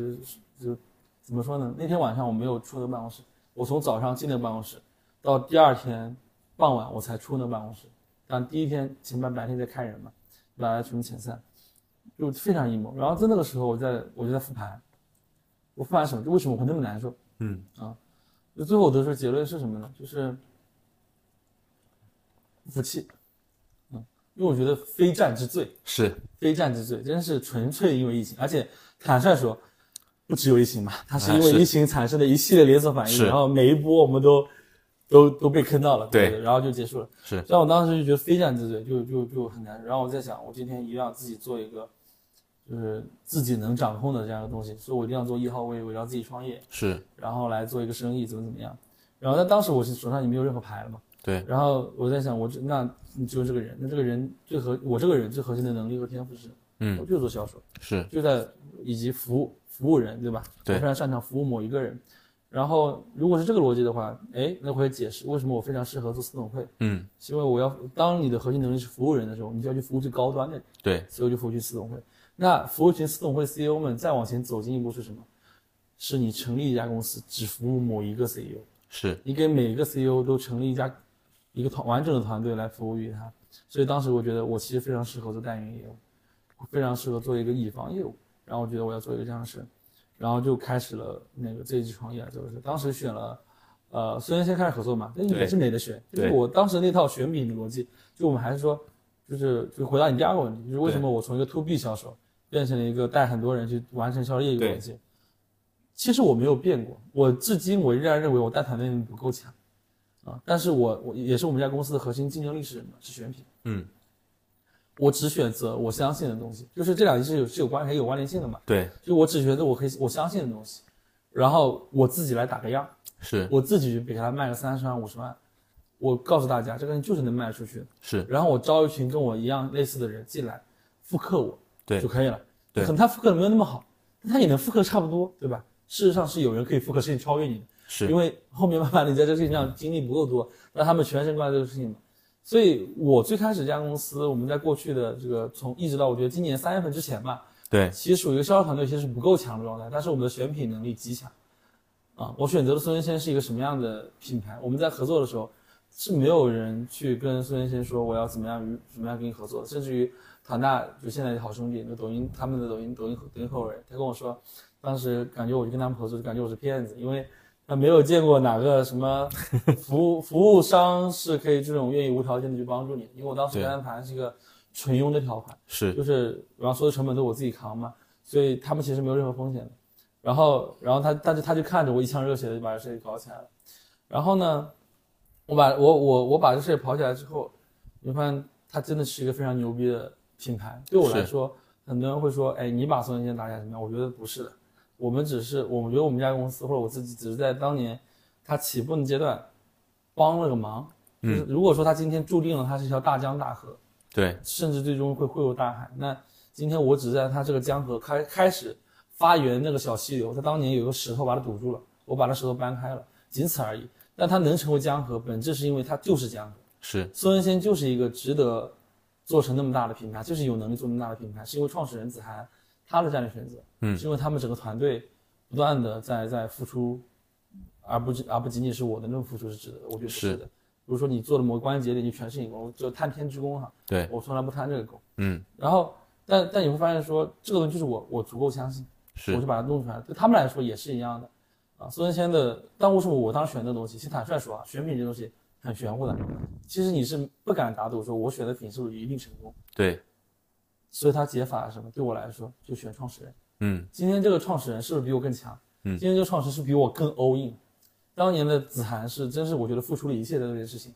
就，就怎么说呢？那天晚上我没有出那个办公室，我从早上进那办公室，到第二天傍晚我才出那个办公室。但第一天前半白天在看人嘛，把大家全部遣散，就非常 emo。然后在那个时候，我在我就在复盘，我复盘什么？就为什么我会那么难受？嗯。啊，就最后我得出结论是什么呢？就是不服气，嗯，因为我觉得非战之罪，是。非战之罪，真是纯粹因为疫情，而且坦率说，不只有疫情嘛，它是因为疫情产生的一系列连锁反应，是。然后每一波我们都都都被坑到了，对对，然后就结束了。是像我当时就觉得非战之罪，就就就很难。然后我在想，我今天一定要自己做一个，就是自己能掌控的这样的东西，所以我一定要做一号位，我要自己创业，是，然后来做一个生意，怎么怎么样。然后在当时我是手上也没有任何牌了嘛，对，然后我在想，我这那你只有这个人，那这个人最核我这个人最核心的能力和天赋是什么？我嗯就做销售，是就在以及服务服务人，对吧？对我非常擅长服务某一个人。然后如果是这个逻辑的话，哎，那我会解释为什么我非常适合做私董会，嗯是因为我要当你的核心能力是服务人的时候，你就要去服务最高端的，对所以我就服务去私董会。那服务群私董会 CEO 们再往前走进一步是什么？是你成立一家公司，只服务某一个 CEO。是你给每个 CEO 都成立一家一个团完整的团队来服务于他，所以当时我觉得我其实非常适合做代运营业务，非常适合做一个乙方业务，然后我觉得我要做一个这样的事，然后就开始了那个这一季创业就是。当时选了，呃，虽然先开始合作嘛，但也是没得选，就是我当时那套选品的逻辑，就我们还是说，就是就回答你第二个问题，就是为什么我从一个 to B 销售变成了一个带很多人去完成销售业务的逻辑。其实我没有变过，我至今我依然认为我带团队能力不够强。啊，但是我我也是我们家公司的核心竞争力是什么？是选品。嗯，我只选择我相信的东西，就是这两件事有是有关还有关联性的嘛。对，就我只觉得我可以我相信的东西，然后我自己来打个样，是我自己去给他卖个三十万五十万，我告诉大家这个人就是能卖出去的。是，然后我招一群跟我一样类似的人进来，复刻我，对就可以了。对可能他复刻的没有那么好，但他也能复刻差不多，对吧？事实上是有人可以复刻，甚至超越你的，是因为后面慢慢的你在这个事情上经历不够多，让他们全神贯注这个事情嘛。所以我最开始这家公司，我们在过去的这个从一直到我觉得今年三月份之前吧，对，其实属于一个销售团队，其实是不够强的状态，但是我们的选品能力极强。啊，我选择了孙文先是一个什么样的品牌？我们在合作的时候是没有人去跟孙文先说我要怎么样与怎么样跟你合作，甚至于唐大就现在的好兄弟，那抖音他们的抖音抖音抖音合伙人，他跟我说，当时感觉我就跟他们合作，就感觉我是骗子，因为他没有见过哪个什么服务 服务商是可以这种愿意无条件的去帮助你，因为我当时对跟他谈是一个纯佣的条款。是就是然后所有成本都我自己扛嘛，所以他们其实没有任何风险的。然后，然后他，但是他就看着我一腔热血的就把这事情搞起来了。然后呢，我把我我我把这事跑起来之后，你会发现它真的是一个非常牛逼的品牌。对我来说，很多人会说，哎，你把宋文先打起来怎么样？我觉得不是的，我们只是，我觉得我们家公司或者我自己只是在当年他起步的阶段帮了个忙。就是如果说他今天注定了他是一条大江大河，对，甚至最终会汇入大海。那今天我只是在它这个江河开开始发源那个小溪流，它当年有个石头把它堵住了，我把那石头搬开了，仅此而已。但它能成为江河，本质是因为它就是江河。是孙文仙就是一个值得做成那么大的品牌，就是有能力做那么大的品牌，是因为创始人子涵他的战略选择，嗯是因为他们整个团队不断的在在付出，而不而不仅仅是我的那种付出是值得的，我觉得不是是的。比如说你做的某个关节点，你全是你功，就贪天之功哈。对，我从来不贪这个功。嗯，然后，但但你会发现说，这个东西就是我我足够相信，我就把它弄出来了。对他们来说也是一样的，啊，孙文谦的，但为什么我当时选的东西，其实坦率说啊，选品这东西很玄乎的，其实你是不敢打赌说我选的品是不是一定成功，对，所以他解法是什么？对我来说就选创始人。嗯今天这个创始人是不是比我更强？嗯今天这个创始人是比我更 all in。当年的子涵是真是我觉得付出了一切的这件事情，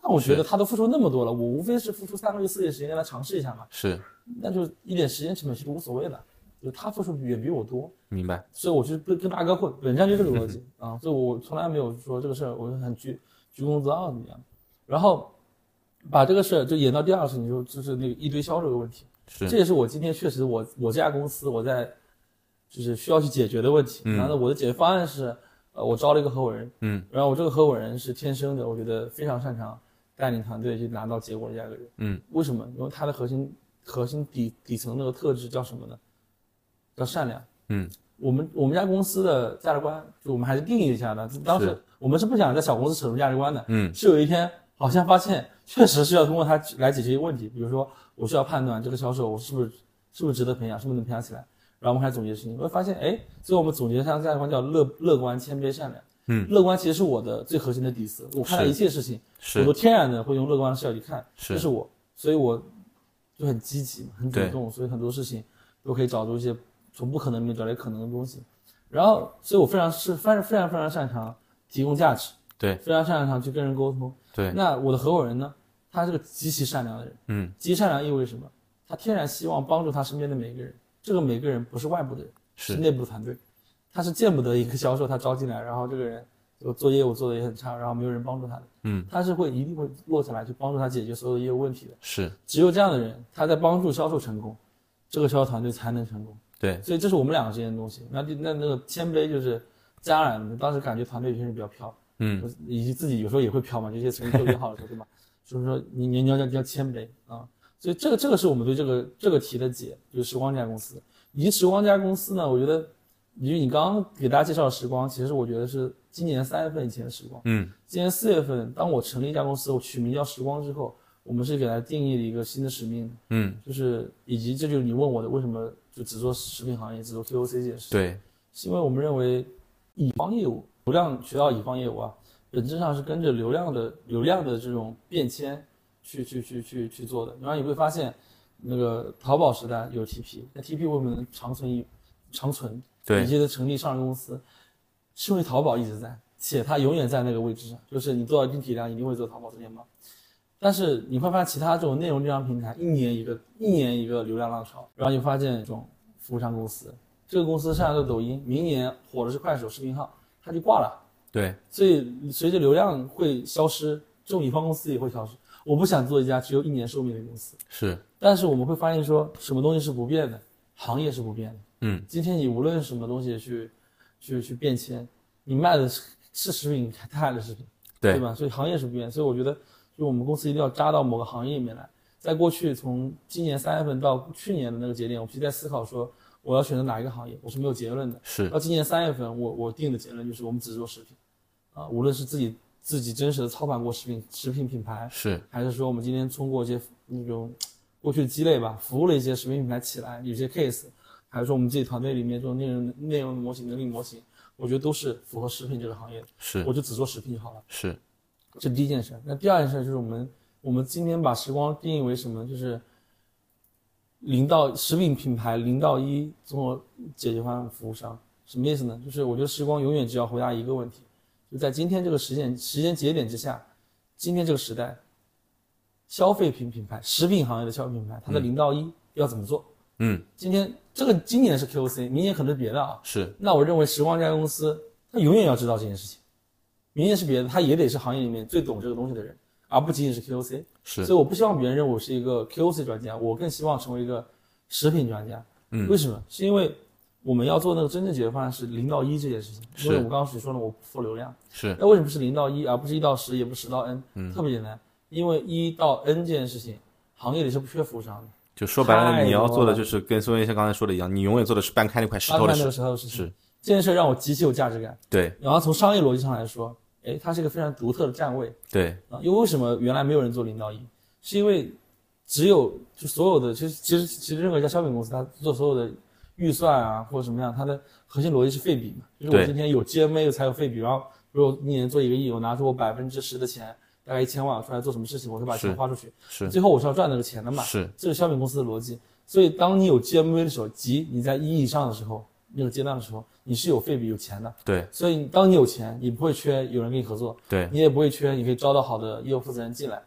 那我觉得他都付出那么多了，我无非是付出三个月四个月时间让他尝试一下嘛。是那就一点时间成本是无所谓的，就他付出远比我多，明白，所以我就跟跟大哥混，本身就这个逻辑啊，所以我从来没有说这个事儿我很居居功自傲怎么样，然后把这个事儿就演到第二个事情，就就是那个一堆销售的问题，这也是我今天确实我我这家公司我在就是需要去解决的问题，嗯然后呢我的解决方案是，呃，我招了一个合伙人，嗯，然后我这个合伙人是天生的，我觉得非常擅长带领团队去拿到结果的这样一个人。嗯，为什么？因为他的核心核心底底层那个特质叫什么呢？叫善良。嗯，我们我们家公司的价值观，就我们还是定义一下的。当时我们是不想在小公司扯出价值观的，嗯是有一天好像发现确实是要通过它来解决一个问题，比如说我需要判断这个销售我是不是是不是值得培养，是不是能培养起来，然后我们开始总结事情，我会发现，哎，最后我们总结上价值观叫乐乐观、谦卑、善良。嗯，乐观其实是我的最核心的底色，我看待一切事情，我是。都天然的会用乐观的视角去看，是。这是我，所以我就很积极，很主动，所以很多事情都可以找出一些从不可能里面找来可能的东西。然后，所以我非常是非常非常非常擅长提供价值，对非常擅长去跟人沟通。对，那我的合伙人呢，他是个极其善良的人，嗯极其善良意味着什么？他天然希望帮助他身边的每一个人，这个每个人不是外部的人，是是内部团队，他是见不得一个销售他招进来，然后这个人就做业务做的也很差，然后没有人帮助他的，嗯他是会一定会落下来去帮助他解决所有的业务问题的。是只有这样的人，他在帮助销售成功，这个销售团队才能成功。对所以这是我们两个之间的东西。那第那那个谦卑就是加然的，当时感觉团队确实比较飘，嗯以及自己有时候也会飘嘛，这些成绩特别好的时候，对吧？所以说你你你要要要谦卑啊。所以这个这个是我们对这个这个题的解，就是时光这家公司。以及时光这家公司呢，我觉得，以及你刚刚给大家介绍的时光，其实我觉得是今年三月份以前的时光。嗯今年四月份，当我成立一家公司，我取名叫时光之后，我们是给它定义了一个新的使命，嗯就是以及这就是你问我的为什么就只做食品行业，只做 KOC 这件事，，对是因为我们认为乙方业务、流量渠道乙方业务啊，本质上是跟着流量的流量的这种变迁去去去去去做的。然后你会发现，那个淘宝时代有 TP，那 TP 为什么能长存一长存？对以及它成立上市公司，是因为淘宝一直在，且它永远在那个位置上，就是你做到一定体量，一定会做淘宝做天猫。但是你会发现，其他这种内容电商平台，一年一个，一年一个流量浪潮，然后你发现这种服务商公司，这个公司上来的抖音，明年火的是快手视频号，它就挂了。对，所以随着流量会消失，这种乙方公司也会消失。我不想做一家只有一年寿命的公司，是，但是我们会发现说，什么东西是不变的，行业是不变的。嗯，今天你无论什么东西去去去变迁，你卖的是是食品，它还是食品，对对吧？所以行业是不变，所以我觉得，就我们公司一定要扎到某个行业里面来。在过去，从今年三月份到去年的那个节点，我其实在思考说，我要选择哪一个行业，我是没有结论的。是，到今年三月份，我我定的结论就是我们只做食品，啊，无论是自己自己真实的操盘过食品食品品牌，是，还是说我们今天通过一些那种过去的积累吧，服务了一些食品品牌起来，有些 case，还是说我们自己团队里面做内容内容模型、能力模型，我觉得都是符合食品这个行业的，是，我就只做食品就好了。是，这第一件事。那第二件事就是我们我们今天把时光定义为什么？就是零到食品品牌零到一综合解决方案服务商，什么意思呢？就是我觉得时光永远只要回答一个问题，就在今天这个时间时间节点之下，今天这个时代，消费品品牌食品行业的消费品牌，它的零到一要怎么做？嗯，今天这个今年是 KOC，明年可能是别的啊。是，那我认为时光这家公司，它永远要知道这件事情。明年是别的，它也得是行业里面最懂这个东西的人，而不仅仅是 QOC。是所以我不希望别人认为我是一个 QOC 专家，我更希望成为一个食品专家。嗯为什么？是因为我们要做那个真正解决方案是零到一这件事情。因为我刚刚所说了，我不做流量。是，那为什么是零到一，而不是一到十，也不是十到 N？嗯、特嗯别简单，因为一到 N 这件事情，行业里是不缺服务商的。就说白了，你要做的就是跟孙先生刚才说的一样，你永远做的是搬开那块石头的搬开那个，石头的事情，是，这件事让我极其有价值感。对，然后从商业逻辑上来说，哎，它是一个非常独特的站位对，啊。因为为什么原来没有人做零到一？是因为只有就所有的，其实其实其实任何一家消费公司，它做所有的预算啊或者什么样，它的核心逻辑是费比嘛，就是我今天有 GMA 才有费比，然后如果一年做一个亿，我拿出我百分之十的钱，大概一千万出来做什么事情，我会把钱花出去，是，最后我是要赚那个钱的嘛。是，这是消费公司的逻辑。所以，当你有 GMV 的时候，即你在一以上的时候，那个阶段的时候，你是有费比有钱的。对，所以，当你有钱，你不会缺有人跟你合作，对，你也不会缺你可以招到好的业务负责人进来。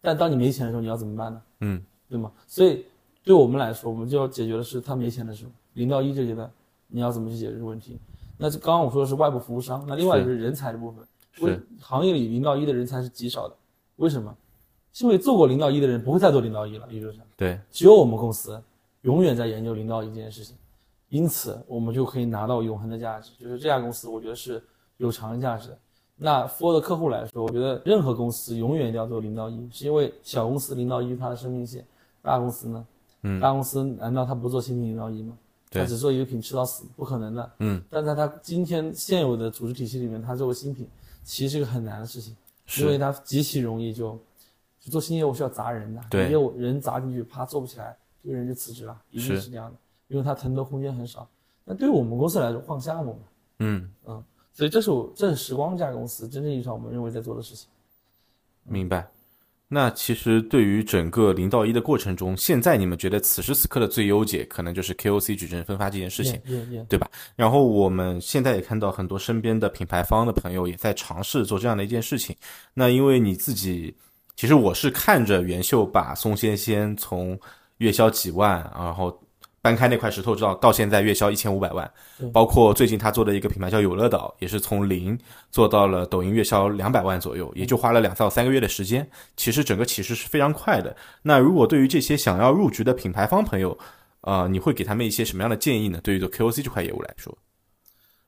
但当你没钱的时候，你要怎么办呢？嗯，对吗？所以，对我们来说，我们就要解决的是他没钱的时候，零到一这阶段，你要怎么去解决这个问题？那就刚刚我说的是外部服务商，那另外就是人才的部分。为是，行业里零到一的人才是极少的，为什么？是因为做过零到一的人不会再做零到一了，理论上。对，只有我们公司永远在研究零到一这件事情，因此我们就可以拿到永恒的价值。就是这家公司，我觉得是有长远价值的。那 for 的客户来说，我觉得任何公司永远一定要做零到一，是因为小公司零到一它的生命线，大公司呢？嗯大公司难道它不做新品零到一吗？它只做一个品吃到死，不可能的。嗯，但在它今天现有的组织体系里面，它做个新品，其实是个很难的事情，是因为它极其容易就，就做新业务是要砸人的，对业务人砸进去，啪做不起来，这个人就辞职了，一定是是这样的，因为它腾挪空间很少。那对于我们公司来说，换项目嘛，嗯，所以这是我这是时光这家公司真正意义上我们认为在做的事情。明白。那其实对于整个零到一的过程中，现在你们觉得此时此刻的最优解，可能就是 KOC 矩阵分发这件事情。对吧？然后我们现在也看到很多身边的品牌方的朋友也在尝试做这样的一件事情。那因为你自己，其实我是看着元秀把松鲜鲜从月销几万，然后搬开那块石头，知道到现在月销一千五百万，包括最近他做的一个品牌叫有乐岛，也是从零做到了抖音月销两百万左右，也就花了两到三个月的时间。其实整个起势是非常快的。那如果对于这些想要入局的品牌方朋友，呃，你会给他们一些什么样的建议呢？对于做 KOC 这块业务来说，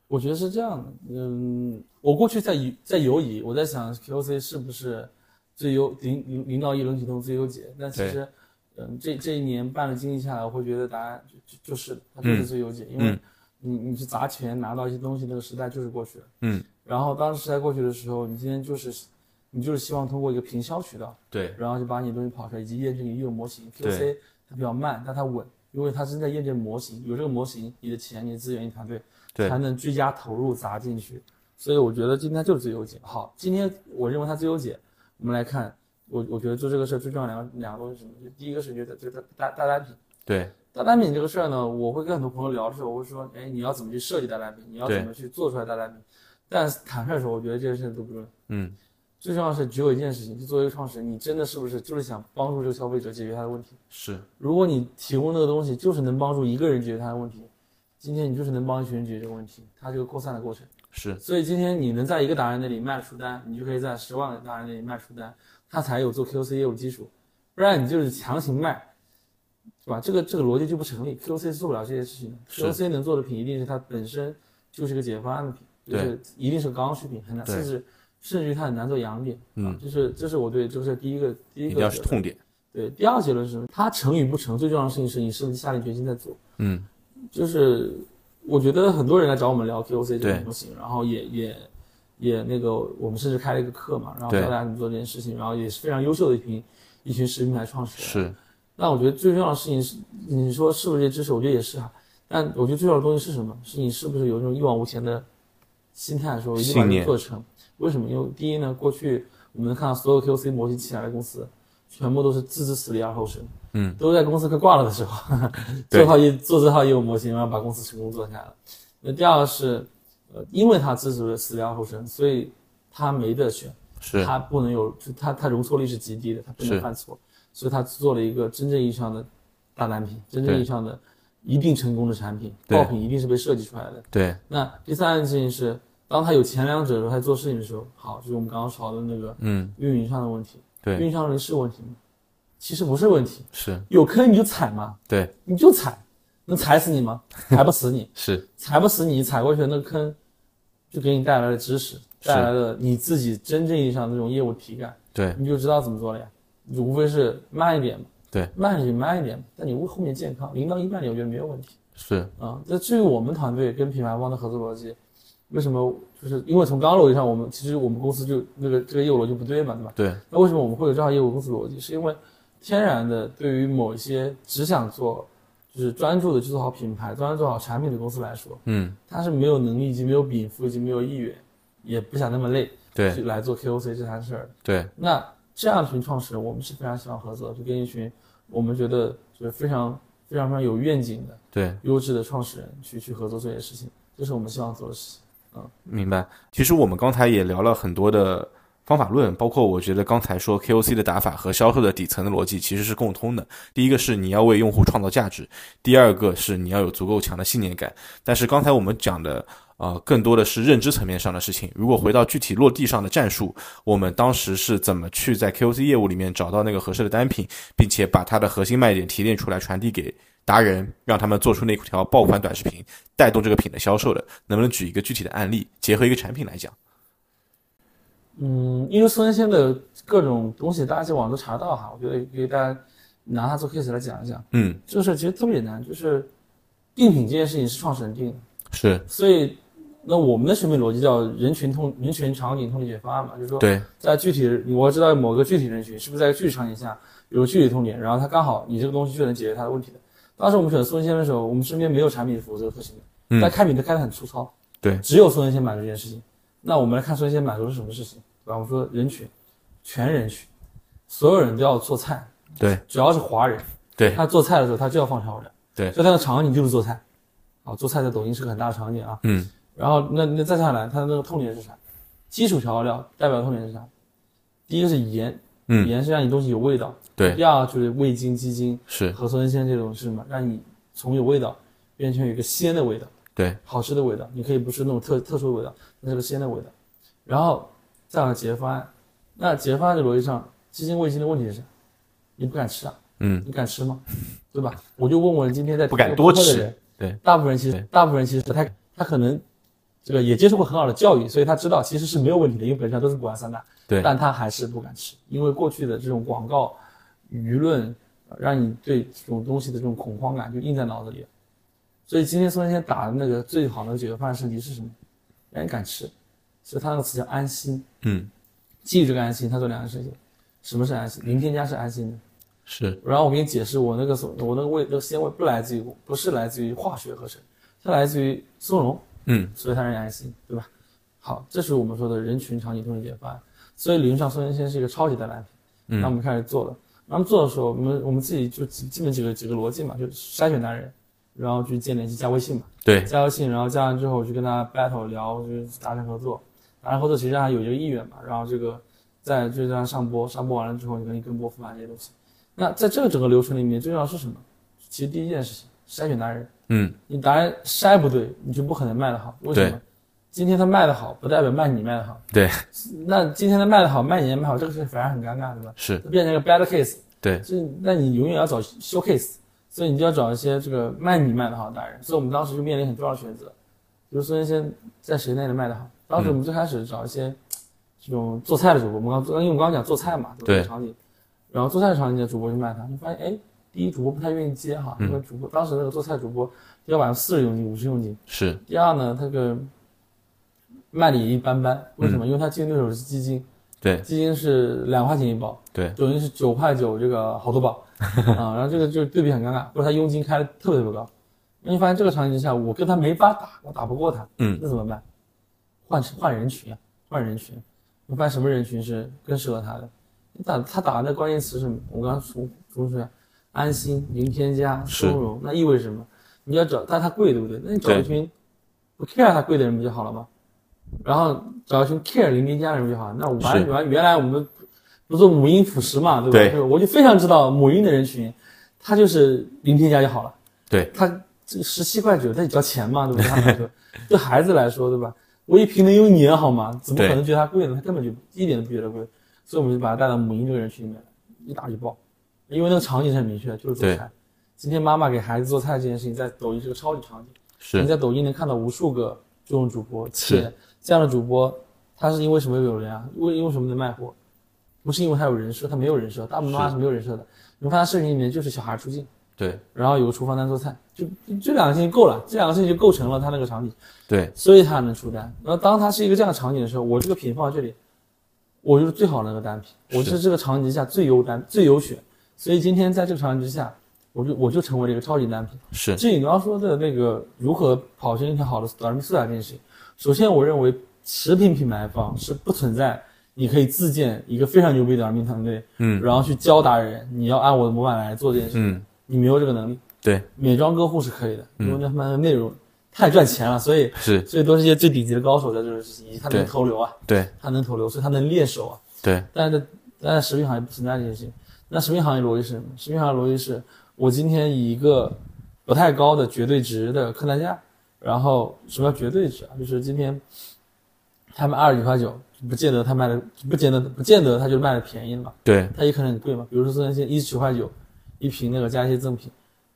我觉得是这样的，嗯，我过去在游在游移，我在想 KOC 是不是最优零零零到一轮启动最优解？但其实，嗯，这这一年半的经历下来，我会觉得答案就就就是它就是最优解，因为嗯你你去砸钱拿到一些东西，那个时代就是过去了。嗯，然后当时代过去的时候，你今天就是你就是希望通过一个平销渠道，对然后就把你的东西跑出来，以及验证你有模型。对 QC 它比较慢，但它稳，因为它是在验证模型，有这个模型，你的钱、你的资源、你团队才能居家投入砸进去。所以我觉得今天就是最优解。好，今天我认为它最优解。我们来看，我我觉得做这个事儿最重要两个两个东西什么？就第一个是觉得这个大大单品。对大单品这个事儿呢，我会跟很多朋友聊的时候，我会说，哎，你要怎么去设计大单品？你要怎么去做出来大单品？但坦率说，我觉得这些事情都不重要。嗯，最重要的是只有一件事情，就作为一个创始人，你真的是不是就是想帮助这个消费者解决他的问题？是如果你提供那个东西就是能帮助一个人解决他的问题，今天你就是能帮一群人解决这个问题，它这个扩散的过程。是所以今天你能在一个达人那里卖出单，你就可以在十万个达人那里卖出单，他才有做 QC 业务基础，不然你就是强行卖，是吧？这个这个逻辑就不成立，QC 是做不了这些事情的。是 QC 能做的品一定是它本身就是个解决方案的品，就是一定是刚需品，很难，甚至甚至于它很难做洋点。嗯啊，这是这是我对这个是第一个第一一定要个痛点。对，第二个结论是什么它成与不成，最重要的事情是你是不是下定决心在做。嗯，就是我觉得很多人来找我们聊 QOC 这对个模型，然后也也也那个我们甚至开了一个课嘛，然后对教大家怎么做这件事情，然后也是非常优秀的一群一群食品牌创始人。是但我觉得最重要的事情是，你说是不是这些知识？我觉得也是啊。但我觉得最重要的东西是什么？是你是不是有这种一往无前的心态，说我一定把这信念个做成？为什么？因为第一呢，过去我们能看到所有 KOC 模型起来的公司，全部都是置之死地而后生，嗯，都在公司快挂了的时候，对 做好业做这套业务模型，然后把公司成功做下来了。那第二个是，呃，因为它置之死地而后生，所以他没得选，是。他不能有，就它它容错率是极低的，他不能犯错，所以他做了一个真正意义上的大单品，真正意义上的一定成功的产品，爆品一定是被设计出来的。对。那第三件事情是，当他有前两者的时候，他做事情的时候，好，就是我们刚刚说的那个嗯。运营上的问题，对。运对营上的问题是问题吗？其实不是问题，是。有坑你就踩嘛，对。你就踩，能踩死你吗？踩不死你，是。踩不死你，踩过去的那个坑，就给你带来了知识，带来了你自己真正意义上的那种业务体感，对你就知道怎么做了呀。无非是慢一点嘛，对，慢一点慢一点嘛，但你后面健康，零到一半年我觉得没有问题是啊。那至于我们团队跟品牌方的合作逻辑，为什么就是因为从刚刚逻辑上，我们其实我们公司就那个这个业务逻辑不对嘛，对吧？对那为什么我们会有这样业务公司逻辑？是因为天然的对于某一些只想做就是专注的去做好品牌、专注做好产品的公司来说，嗯他是没有能力以及没有禀赋以及没有意愿，也不想那么累对去来做 KOC 这摊事儿。对那这样一群创始人，我们是非常希望合作，就跟一群我们觉得就是非常非常非常有愿景的对优质的创始人去去合作这些事情，这是我们希望做的事情。明白。其实我们刚才也聊了很多的方法论，包括我觉得刚才说 KOC 的打法和销售的底层的逻辑其实是共通的。第一个是你要为用户创造价值，第二个是你要有足够强的信念感。但是刚才我们讲的。呃，更多的是认知层面上的事情。如果回到具体落地上的战术，我们当时是怎么去在 KOC 业务里面找到那个合适的单品，并且把它的核心卖点提炼出来，传递给达人，让他们做出那条爆款短视频，带动这个品的销售的？能不能举一个具体的案例，结合一个产品来讲？嗯，因为松原仙的各种东西，大家在网上都查到哈，我觉得给大家拿它做 case 来讲一讲。嗯，这个事儿其实特别简单，就是定品这件事情是创始人定的，是所以那我们的审美逻辑叫人群痛人群场景痛理解方案嘛，就是说对，在具体我知道某个具体人群是不是在具体场景下有个具体痛点，然后它刚好你这个东西就能解决他的问题的。当时我们选松原仙的时候，我们身边没有产品服务这个特性的，嗯但开品都开得很粗糙，对只有松原仙满足这件事情。那我们来看生鲜满足是什么事情，对吧？我们说人群，全人群，所有人都要做菜，对，只要是华人，对他做菜的时候他就要放调料，对所以他的场景就是做菜，啊，做菜在抖音是个很大的场景啊。嗯，然后那那再下来，它的那个痛点是啥？基础调料代表的痛点是啥？第一个是盐，嗯盐是让你东西有味道。对，第二个就是味精、鸡精是，和松鲜这种是什么？让你从有味道变成有一个鲜的味道，对，好吃的味道。你可以不吃那种特特殊的味道，那是个鲜的味道。然后再有解决方案，那解决方案的逻辑上，鸡精味精的问题是啥？你不敢吃啊？嗯，你敢吃吗？对吧？我就问问今天在不敢多吃的人，对，大部分人其实大部分人其实他他可能这个也接受过很好的教育，所以他知道其实是没有问题的，因为本身都是国安三大，对但他还是不敢吃，因为过去的这种广告舆论，呃让你对这种东西的这种恐慌感就印在脑子里了。所以今天宋先生打的那个最好的解决方案升级是什么？让你敢吃，所以他那个词叫安心。嗯，记住这个安心，他做两件事情。什么是安心？零添加是安心的。是，然后我给你解释，我那个所，我那个味，那个鲜味不来自于，不是来自于化学合成，它来自于松茸，嗯，所以它让人安心，对吧？好，这是我们说的人群场景痛理解决方案。所以理论上松原鲜是一个超级的蓝品。嗯那我们开始做了。那么做的时候，我们我们自己就基基本几个几个逻辑嘛，就是筛选达人，然后去建联系加微信嘛，对，加微信，然后加完之后我去跟他 battle 聊，就是达成合作，达成合作其实还有这个意愿嘛，然后这个在就让他上播，上播完了之后你可以跟播复盘这些东西。那在这个整个流程里面，最重要是什么？其实第一件事情，筛选达人。嗯，你达人筛不对，你就不可能卖得好。为什么？今天他卖得好，不代表卖你卖得好。对，那今天他卖得好，卖你也卖好，这个事情反而很尴尬，对吧？是，它变成一个 bad case。对，所以那你永远要找 showcase，所以你就要找一些这个卖你卖得好的达人。所以我们当时就面临很重要的选择，比如孙先生在谁那里卖得好。当时我们最开始找一些这种做菜的主播，我们刚因为我们刚刚讲做菜嘛，对吧对这个场景，然后做菜的场景的主播去卖他，你发现哎，第一主播不太愿意接哈，因为主播当时那个做菜主播要百分之四十佣金、五十佣金。是，第二呢，他这个卖的也一般般，为什么？因为他竞争对手是基金，对，基金是两块钱一包，对，抖音是九块九这个好多包 啊，然后这个就对比很尴尬，或者他佣金开的特别特别高，那你发现这个场景下，我跟他没法打，我打不过他，嗯，那怎么办？换换人群啊，换人群，你发现什么人群是更适合他的？你打他打的关键词是什么？我刚刚重重复一下，安心、零添加、是收容，那意味着什么？你要找，但它贵，对不对？那你找一群不 care 他贵的人不就好了吗？然后找一群 care 零添加的人不就好了？那完完原来我们不做母婴辅食嘛，对吧？对就我就非常知道母婴的人群，他就是零添加就好了。对，他这个十七块九，他也交钱嘛，对吧？对孩子来说，对吧？我一瓶能用一年好吗？怎么可能觉得它贵呢？他根本就一点都不觉得贵，所以我们就把它带到母婴这个人群里面来，一打就爆，因为那个场景是很明确的，就是做菜。今天妈妈给孩子做菜这件事情，在抖音是个超级场景。是你，在抖音能看到无数个这种主播，是且这样的主播，他是因为什么有人啊？为因为什么能卖货？不是因为他有人设，他没有人设，大部分妈妈是没有人设的。你会发现视频里面就是小孩出镜，对，然后有个厨房单做菜，就就这两个事情够了，这两个事情就构成了他那个场景，对，所以他能出单。然后当他是一个这样的场景的时候，我这个品放在这里，我就是最好的那个单品，我是这个场景下最优单、最优选。所以今天在这个场景之下，我就我就成为了一个超级单品。是，至于你刚刚说的那个如何跑成一条好的短视频素材这件事情，首先我认为食品品牌方是不存在你可以自建一个非常牛逼的短视频团队，嗯。然后去教达人你要按我的模板来做这件事。情，嗯，你没有这个能力。对，美妆歌户是可以的，因为他们的内容太赚钱了，所以是，所以都是一些最顶级的高手在做这个事情，以及他能对投流啊，对，他能投流，所以他能练手啊。对，但是但是食品行业不存在这些事情。那食品行业逻辑是什么？食品行业逻辑是我今天以一个不太高的绝对值的客单价，然后什么叫绝对值啊？就是今天他卖二十九块九，不见得他卖的不见得不见得他就卖的便宜了嘛，对，他也可能很贵嘛。比如说现在一十九块九一瓶那个加一些赠品，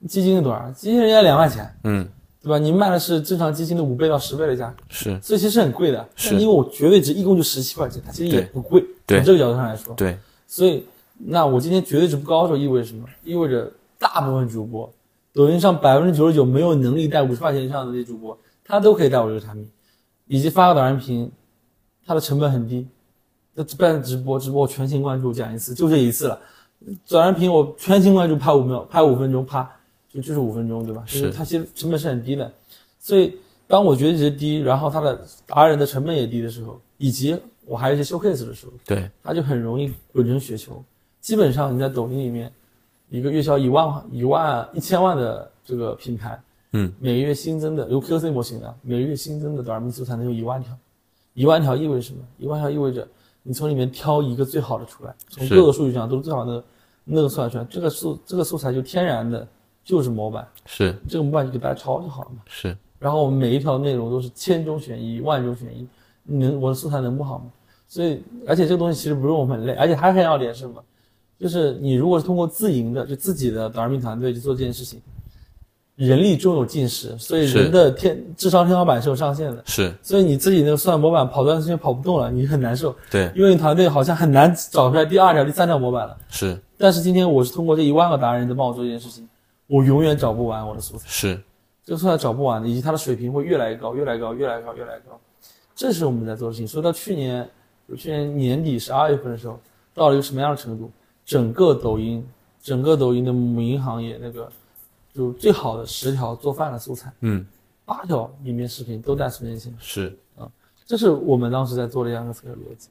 基金是多少？基金人家两块钱，嗯，对吧？你卖的是正常基金的五倍到十倍的价格。是，所以其实很贵的，是但因为我绝对值一共就十七块钱，它其实也对不贵。对从这个角度上来说，对，所以那我今天绝对值不高的时候，意味着什么？意味着大部分主播，抖音上百分之九十九没有能力带五十块钱以上的那些主播，他都可以带我这个产品，以及发个短视频，它的成本很低，那办直播，直播我全情关注讲一次，就这一次了。短视频我全情关注拍五秒，拍五分钟，啪就就是五分钟，对吧？就是它其实成本是很低的，所以当我觉得值低，然后他的达人的成本也低的时候，以及我还有一些 showcase 的时候，对，他就很容易滚成雪球。基本上你在抖音里面，一个月销一万、一万、一千万的这个品牌，嗯，每个月新增的有 QC 模型啊，每个月新增的短视频素材能有一万条。一万条意味着什么？一万条意味着你从里面挑一个最好的出来，从各个数据上都是最好的那个素材出来，这个素这个素材就天然的就是模板，是，这个模板就给大家抄就好了嘛。是，然后我们每一条内容都是千中选一，万中选一，你能我的素材能不好吗？所以，而且这个东西其实不用我们很累，而且还很要点是什么？就是你如果是通过自营的，就自己的短视频团队去做这件事情，人力终有尽时，所以人的天智商天花板是有上限的，是，所以你自己那个算模板跑段时间跑不动了，你很难受，对，因为你团队好像很难找出来第二条、第三条模板了。是，但是今天我是通过这一万个达人在帮我做这件事情，我永远找不完我的素材。是，这个素材找不完的，以及它的水平会越来越高，越来越高，越来越高，越来越高。这是我们在做的事情。所以到去年，去年年底十二月份的时候，到了一个什么样的程度？整个抖音，整个抖音的母婴行业那个，就最好的十条做饭的素材，嗯，八条里面视频都带孙建新，是啊。这是我们当时在做的这样一个策略逻辑。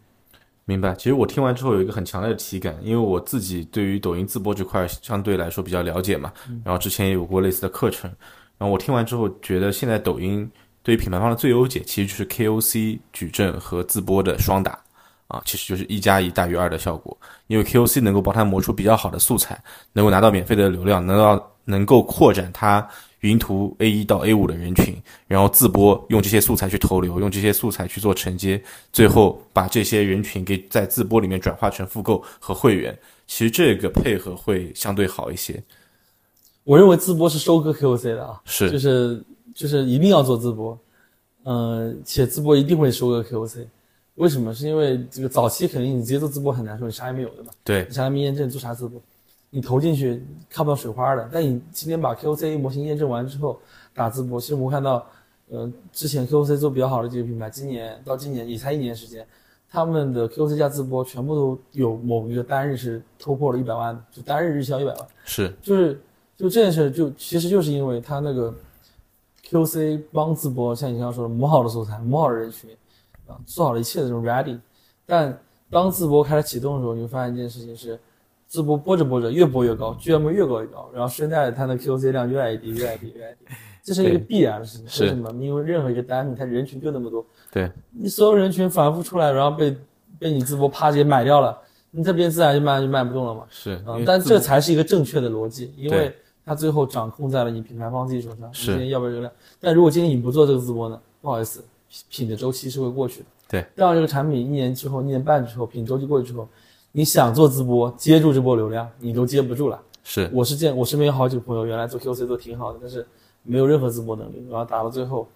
明白。其实我听完之后有一个很强烈的体感，因为我自己对于抖音自播这块相对来说比较了解嘛，然后之前也有过类似的课程，然后我听完之后觉得，现在抖音对于品牌方的最优解，其实就是 KOC 矩阵和自播的双打啊，其实就是一加一大于二的效果。因为 KOC 能够帮他磨出比较好的素材，能够拿到免费的流量，能到能够扩展他云图 A 一到 A 五的人群，然后自播用这些素材去投流，用这些素材去做承接，最后把这些人群给在自播里面转化成复购和会员。其实这个配合会相对好一些。我认为自播是收割 KOC 的啊，是就是就是一定要做自播，嗯、且自播一定会收割 KOC。为什么？是因为这个早期肯定你直接做自播很难受，你啥也没有对吧？对你啥也没验证，做啥自播？你投进去看不到水花的。但你今天把 KOC 模型验证完之后打自播，其实我们看到，呃，之前 KOC 做比较好的几个品牌，今年到今年也才一年时间，他们的 KOC 加自播全部都有某一个单日是突破了一百万的，就单日日销一百万。是就是就这件事就其实就是因为他那个 QC 帮自播，像你刚刚说的磨好的素材、磨好的人群啊，做好了一切的这种 ready。但当自播开始启动的时候，你会发现一件事情是，自播播着播着越播越高，GM 越高越高，然后顺带它的 QC 量越来越低，越来越低，越来越低。这是一个必然的事情。是为什么？因为任何一个单，你看人群就那么多，对你所有人群反复出来，然后被被你自播啪直接买掉了，你这边自然就卖就卖不动了嘛。是，嗯，但这才是一个正确的逻辑，因为对它最后掌控在了你品牌方自己手上，你是要不要流量？但如果今天你不做这个自播呢，不好意思，品的周期是会过去的。对，让这个产品一年之后、一年半之后，品周期过去之后，你想做自播接住这波流量，你都接不住了。是我是见我身边有好几个朋友，原来做 QC 做挺好的，但是没有任何自播能力，然后打到最后，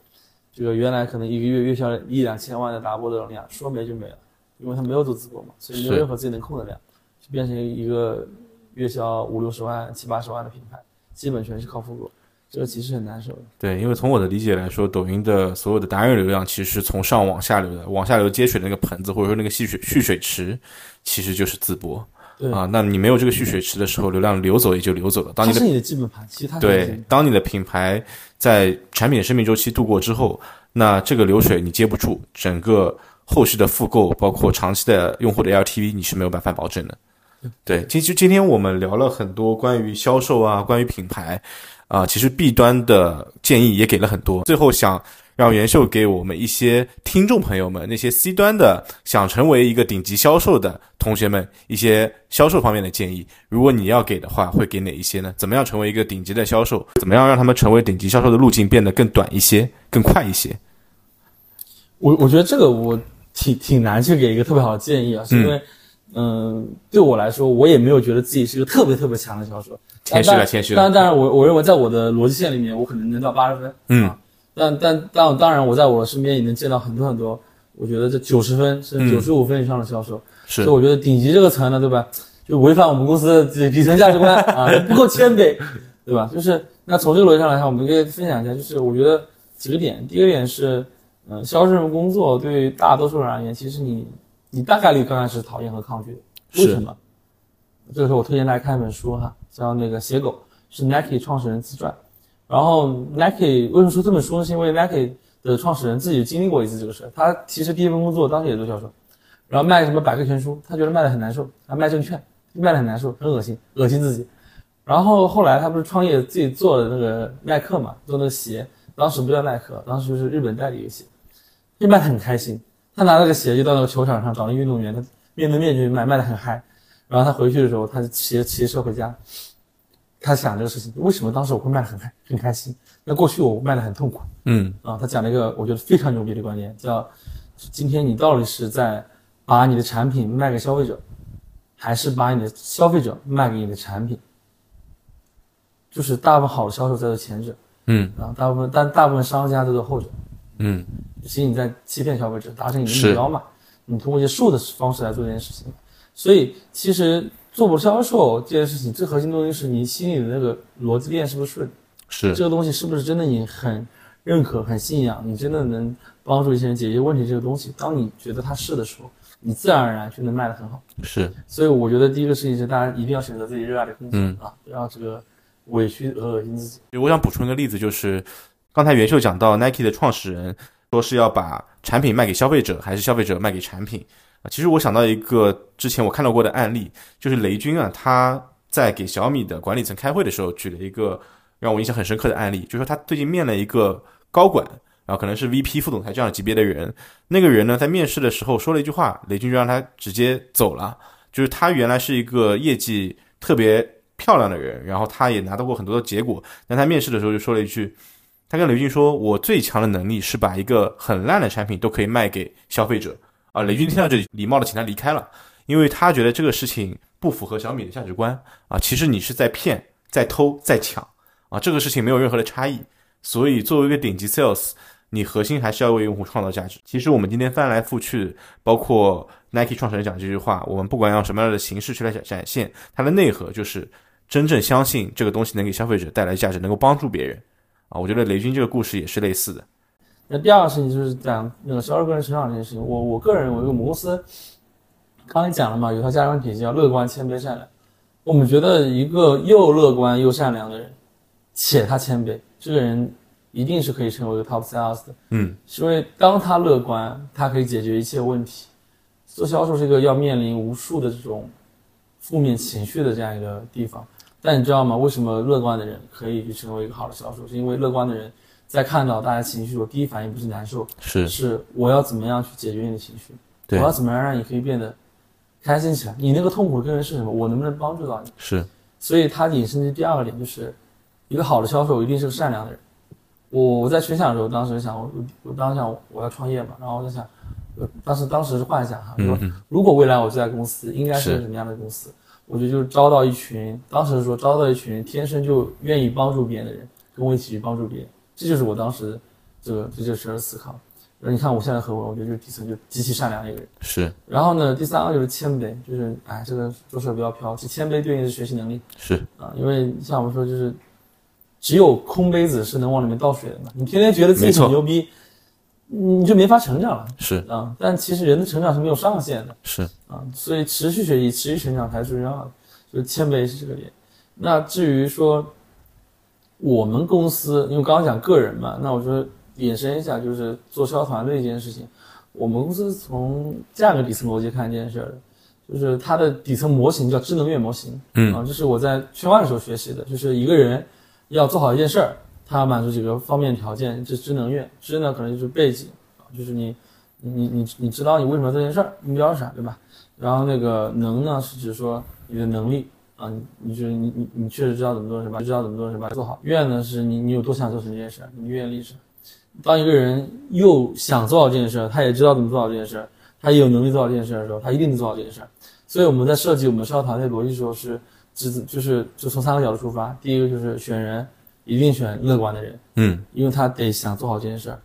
这个原来可能一个月月销一两千万的打播的能量，说没就没了，因为他没有做自播嘛，所以没有任何自己能控的量，就变成一个月销五六十万、七八十万的品牌，基本全是靠复购，这其实很难受的。对，因为从我的理解来说，抖音的所有的达人流量其实是从上往下流的，往下流接水的那个盆子或者说那个蓄水蓄水池，其实就是自播对啊。那你没有这个蓄水池的时候，流量流走也就流走了。当你的对，当你的品牌在产品的生命周期度过之后，那这个流水你接不住，整个后续的复购，包括长期的用户的 LTV，你是没有办法保证的。对，其实今天我们聊了很多关于销售啊，关于品牌啊、其实 B 端的建议也给了很多。最后想让袁秀给我们一些听众朋友们，那些 C 端的想成为一个顶级销售的同学们，一些销售方面的建议。如果你要给的话，会给哪一些呢？怎么样成为一个顶级的销售？怎么样让他们成为顶级销售的路径变得更短一些、更快一些？我我觉得这个我挺挺难去给一个特别好的建议啊，是因为，嗯、对我来说，我也没有觉得自己是一个特别特别强的销售。谦虚了谦虚了当然，当然，我我认为在我的逻辑线里面，我可能能到八十分。嗯啊，但但但当然，我在我身边也能见到很多很多，我觉得这九十分甚至九十五分以上的销售。是所以我觉得顶级这个词呢，对吧？就违反我们公司的底底层价值观 啊，不够谦卑，对吧？就是那从这个逻辑上来看，我们可以分享一下，就是我觉得几个点。第一个点是，嗯、销售这份工作对于大多数人而言，其实你你大概率刚开始讨厌和抗拒的，为什么？这个时候我推荐大家看一本书哈，叫那个《写狗》，是 Nike 创始人自传。然后 Nike 为什么说这本书呢？是因为 Nike 的创始人自己经历过一次这个事儿。他其实第一份工作当时也做销售，然后卖什么百科全书，他觉得卖的很难受，他卖证券卖的很难受，很恶心，恶心自己。然后后来他不是创业自己做了那个耐克嘛，做那个鞋，当时不叫耐克，当时就是日本代理一个鞋，就卖的很开心。他拿那个鞋就到那个球场上找那运动员，他面对面就卖，卖的很嗨。然后他回去的时候，他骑骑车回家，他想这个事情，为什么当时我会卖的很开很开心？那过去我卖的很痛苦。嗯啊，他讲了一个我觉得非常牛逼的观点，叫今天你到底是在把你的产品卖给消费者，还是把你的消费者卖给你的产品？就是大部分好的销售在做前者嗯啊，大部分但大部分商家在做后者。嗯其实你在欺骗消费者，达成你的目标嘛？你通过一些术的方式来做这件事情。所以其实做不销售这件事情，最核心的东西是你心里的那个逻辑链是不是顺？是这个东西是不是真的你很认可、很信仰，你真的能帮助一些人解决问题？这个东西，当你觉得它是的时候，你自然而然就能卖得很好。是所以我觉得第一个事情是，大家一定要选择自己热爱的工作、嗯啊，不要这个委屈和恶心自己。我想补充一个例子，就是刚才袁秀讲到 Nike 的创始人说是要把产品卖给消费者，还是消费者卖给产品啊？其实我想到一个之前我看到过的案例，就是雷军啊，他在给小米的管理层开会的时候举了一个让我印象很深刻的案例，就是说他最近面了一个高管，然后可能是 VP 副总裁这样级别的人，那个人呢在面试的时候说了一句话，雷军就让他直接走了，就是他原来是一个业绩特别漂亮的人，然后他也拿到过很多的结果，但他面试的时候就说了一句。他跟雷军说：“我最强的能力是把一个很烂的产品都可以卖给消费者。”啊，雷军听到这里，礼貌的请他离开了，因为他觉得这个事情不符合小米的价值观啊。其实你是在骗、在偷、在抢啊，这个事情没有任何的差异。所以作为一个顶级 sales，你核心还是要为用户创造价值。其实我们今天翻来覆去，包括 Nike 创始人讲这句话，我们不管用什么样的形式去来展展现，它的内核就是真正相信这个东西能给消费者带来价值，能够帮助别人。啊，我觉得雷军这个故事也是类似的。那第二个事情就是讲那个销售个人成长这件事情。我我个人认为，我们公司刚才讲了嘛，有套价值观体系，叫乐观、谦卑、善良。我们觉得一个又乐观又善良的人，且他谦卑，这个人一定是可以成为一个 top sales 的。嗯，是因为当他乐观，他可以解决一切问题。做销售是一个要面临无数的这种负面情绪的这样一个地方。但你知道吗？为什么乐观的人可以去成为一个好的销售？是因为乐观的人在看到大家情绪，我第一反应不是难受，是是我要怎么样去解决你的情绪，我要怎么样让你可以变得开心起来？你那个痛苦的根源是什么？我能不能帮助到你？是，所以它引申的第二个点就是，一个好的销售一定是个善良的人。我我在群想的时候，当时想我我当时想我要创业嘛，然后我在想，呃当时当时是幻想哈，说如果未来我这家公司应该是是个什么样的公司？我觉得就是招到一群，当时说招到一群天生就愿意帮助别人的人，跟我一起去帮助别人，这就是我当时这个这就是思考。然后你看我现在和我，我觉得就是底层就极其善良的一个人。是，然后呢，第三个就是谦卑，就是哎，这个做事不要飘。其实谦卑对应的是学习能力是，啊，因为像我们说，就是只有空杯子是能往里面倒水的嘛。你天天觉得自己很牛逼，你就没法成长了是，啊。但其实人的成长是没有上限的。是，啊，所以持续学习、持续成长才是最重要的，就是谦卑是这个点。那至于说我们公司，因为刚刚讲个人嘛，那我说引申一下，就是做销团队这件事情。我们公司从这样一个底层逻辑看这件事儿，就是它的底层模型叫智能月模型。嗯啊，这是我在圈外的时候学习的，就是一个人要做好一件事儿，他要满足几个方面条件，这是智能愿。知呢，可能就是背景，就是你你你你你知道你为什么做这件事儿，目标是啥，对吧？然后那个能呢，是指说你的能力啊，你你就是你你你确实知道怎么做是吧？知道怎么做是吧？做好。愿呢，是你你有多想做成这件事儿，你愿力是。当一个人又想做好这件事儿，他也知道怎么做好这件事儿，他也有能力做好这件事的时候，他一定能做好这件事儿。所以我们在设计我们的销售团队逻辑的时候是，只就是就从三个角度出发。第一个就是选人，一定选乐观的人，嗯，因为他得想做好这件事儿。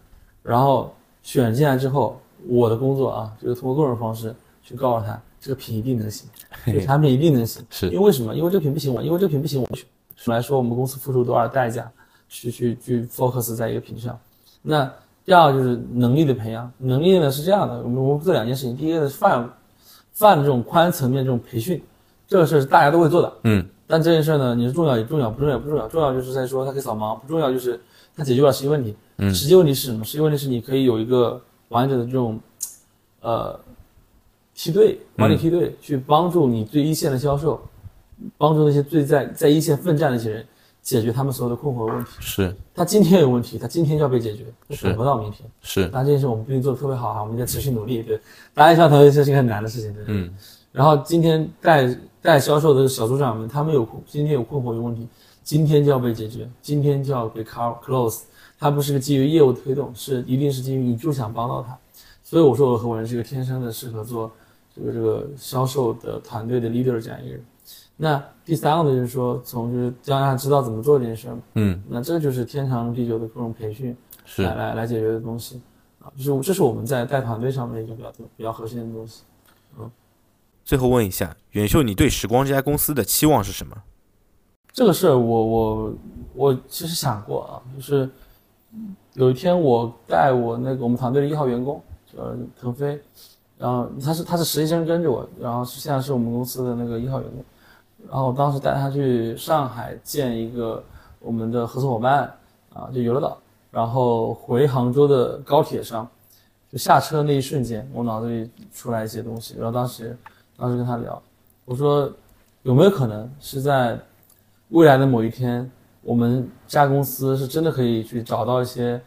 然后选进来之后，我的工作啊，就是通过各种方式去告诉他，这个品一定能行，这个产品一定能行。是因为为什么？因为这个品不行，我因为这个品不行，我不选。来说，我们公司付出多少代价去去去 focus 在一个品上。那第二个就是能力的培养，能力呢是这样的，我们我们做两件事情，第一个是泛泛的这种宽层面这种培训，这个事是大家都会做的，嗯，但这件事儿呢，你是重要也重要，不重要也不重要，重要就是在说它可以扫盲，不重要就是它解决不了实际问题。嗯实际问题是什么？实际问题是你可以有一个完整的这种，呃，梯队管理梯队、去帮助你最一线的销售，帮助那些最在在一线奋战的一些人解决他们所有的困惑问题。是，他今天有问题，他今天就要被解决，是等不到明天。是，但这件事我们不一定做的特别好哈，我们在持续努力。对，大家想团队这是一个很难的事情，对。嗯，然后今天带带销售的小组长们，他们有今天有困惑有问题，今天就要被解决，今天就要被 car close。它不是个基于业务的推动，是一定是基于你就想帮到他。所以我说我的合伙人是一个天生的适合做这个这个销售的团队的 leader 这样一个人。那第三个呢，就是说从就是将让他知道怎么做这件事儿嘛。嗯，那这就是天长地久的各种培训是来来来解决的东西啊，就是这是我们在带团队上面一个比较比较核心的东西。最后问一下，远秀，你对时光这家公司的期望是什么？这个事儿我我我其实想过啊，就是有一天我带我那个我们团队的一号员工叫腾飞，然后他是他是实习生跟着我，然后是现在是我们公司的那个一号员工，然后当时带他去上海见一个我们的合作伙伴啊，就游乐岛，然后回杭州的高铁上，就下车那一瞬间，我脑子里出来一些东西，然后当时当时跟他聊，我说有没有可能是在未来的某一天，我们家公司是真的可以去找到一些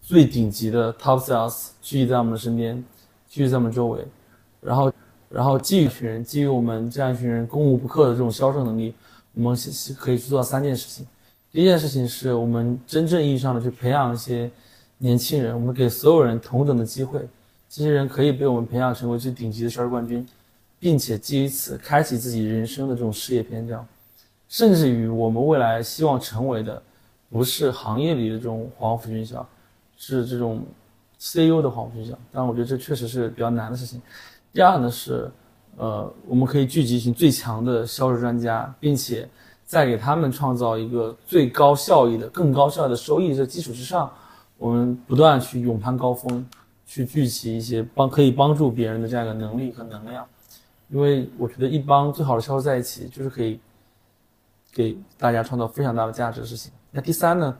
最顶级的 top sales 聚集在我们的身边，聚集在我们周围，然后然后基于一群人，基于我们这样一群人攻无不克的这种销售能力，我们可以去做三件事情。第一件事情是我们真正意义上的去培养一些年轻人，我们给所有人同等的机会，这些人可以被我们培养成为最顶级的销售冠军，并且基于此开启自己人生的这种事业篇章，甚至于我们未来希望成为的，不是行业里的这种黄埔军校，是这种 CEO 的黄埔军校。当然，我觉得这确实是比较难的事情。第二呢是，呃，我们可以聚集一群最强的销售专家，并且在给他们创造一个最高效益的、更高效的收益的基础之上，我们不断去勇攀高峰，去聚集一些帮可以帮助别人的这样一个能力和能量。因为我觉得一帮最好的销售在一起，就是可以给大家创造非常大的价值的事情。那第三呢，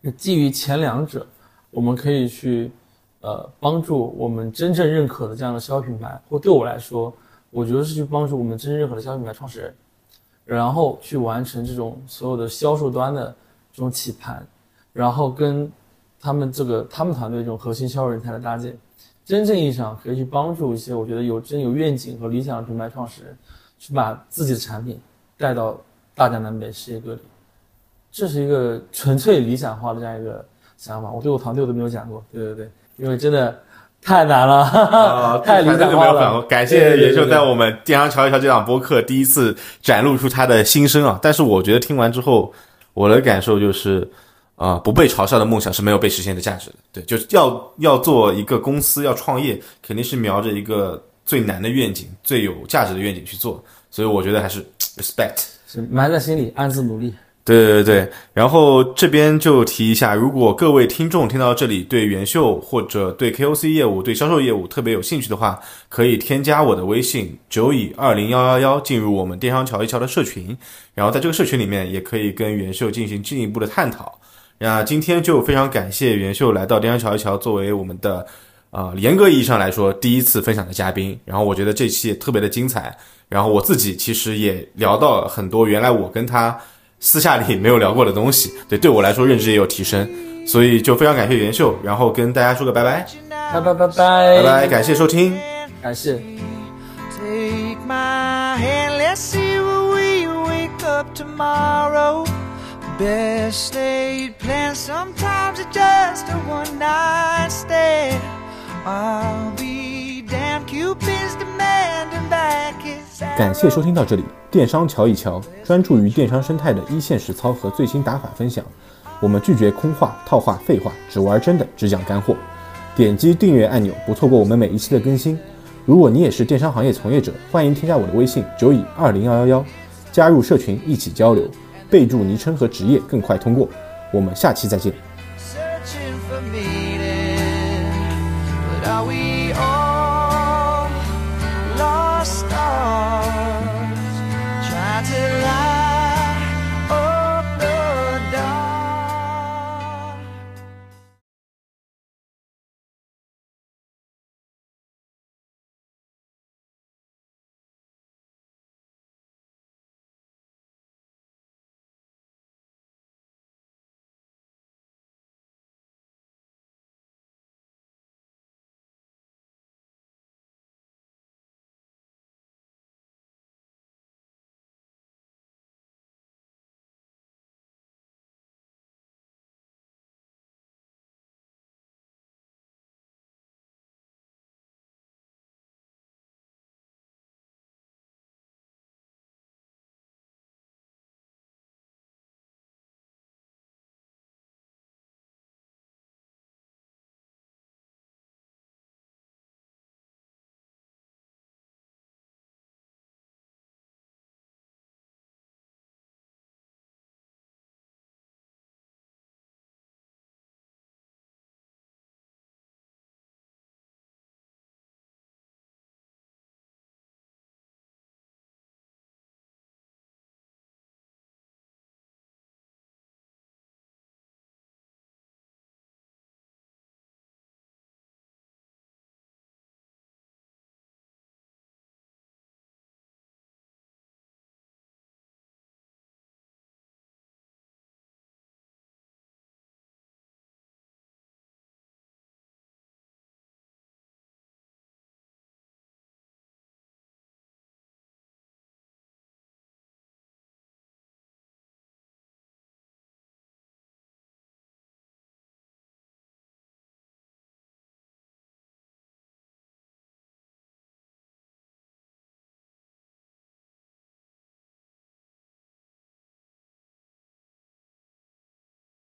那基于前两者，我们可以去呃帮助我们真正认可的这样的销售品牌，或对我来说，我觉得是去帮助我们真正认可的销售品牌创始人，然后去完成这种所有的销售端的这种起盘，然后跟他们这个他们团队这种核心销售人才的搭建，真正意义上可以去帮助一些我觉得有真有愿景和理想的品牌创始人，去把自己的产品带到大江南北世界各地。这是一个纯粹理想化的这样一个想法，我对我团队我都没有讲过，对对对，因为真的太难了，啊，太理想化了没有反过。。感谢元秀在我们《电商瞧一瞧》这档播客第一次展露出他的心声啊！但是我觉得听完之后，我的感受就是，啊、不被嘲笑的梦想是没有被实现的价值的。对，就是要要做一个公司，要创业，肯定是瞄着一个最难的愿景、最有价值的愿景去做。所以我觉得还是 respect。是埋在心里，暗自努力。对对对，然后这边就提一下，如果各位听众听到这里对元秀或者对 KOC 业务、对销售业务特别有兴趣的话，可以添加我的微信九乙二零幺幺幺进入我们电商桥一桥的社群，然后在这个社群里面也可以跟元秀进行进一步的探讨。那今天就非常感谢袁秀来到电商桥一桥，作为我们的呃严格意义上来说第一次分享的嘉宾，然后我觉得这期也特别的精彩，然后我自己其实也聊到了很多原来我跟他。私下里没有聊过的东西，对，对我来说认知也有提升，所以就非常感谢袁秀，然后跟大家说个拜拜，拜拜拜拜拜拜，感谢收听。感谢。Take my hand, let's see where we wake up tomorrow. Best laid plans, sometimes it's just a one night stand. I'll be damned, Cupid's demanding back his 感谢收听到这里，电商瞧一瞧，专注于电商生态的一线实操和最新打法分享。我们拒绝空话、套话、废话，只玩真的，只讲干货。点击订阅按钮，不错过我们每一期的更新。如果你也是电商行业从业者，欢迎添加我的微信九乙二零幺幺幺，加入社群一起交流，备注昵称和职业更快通过。我们下期再见。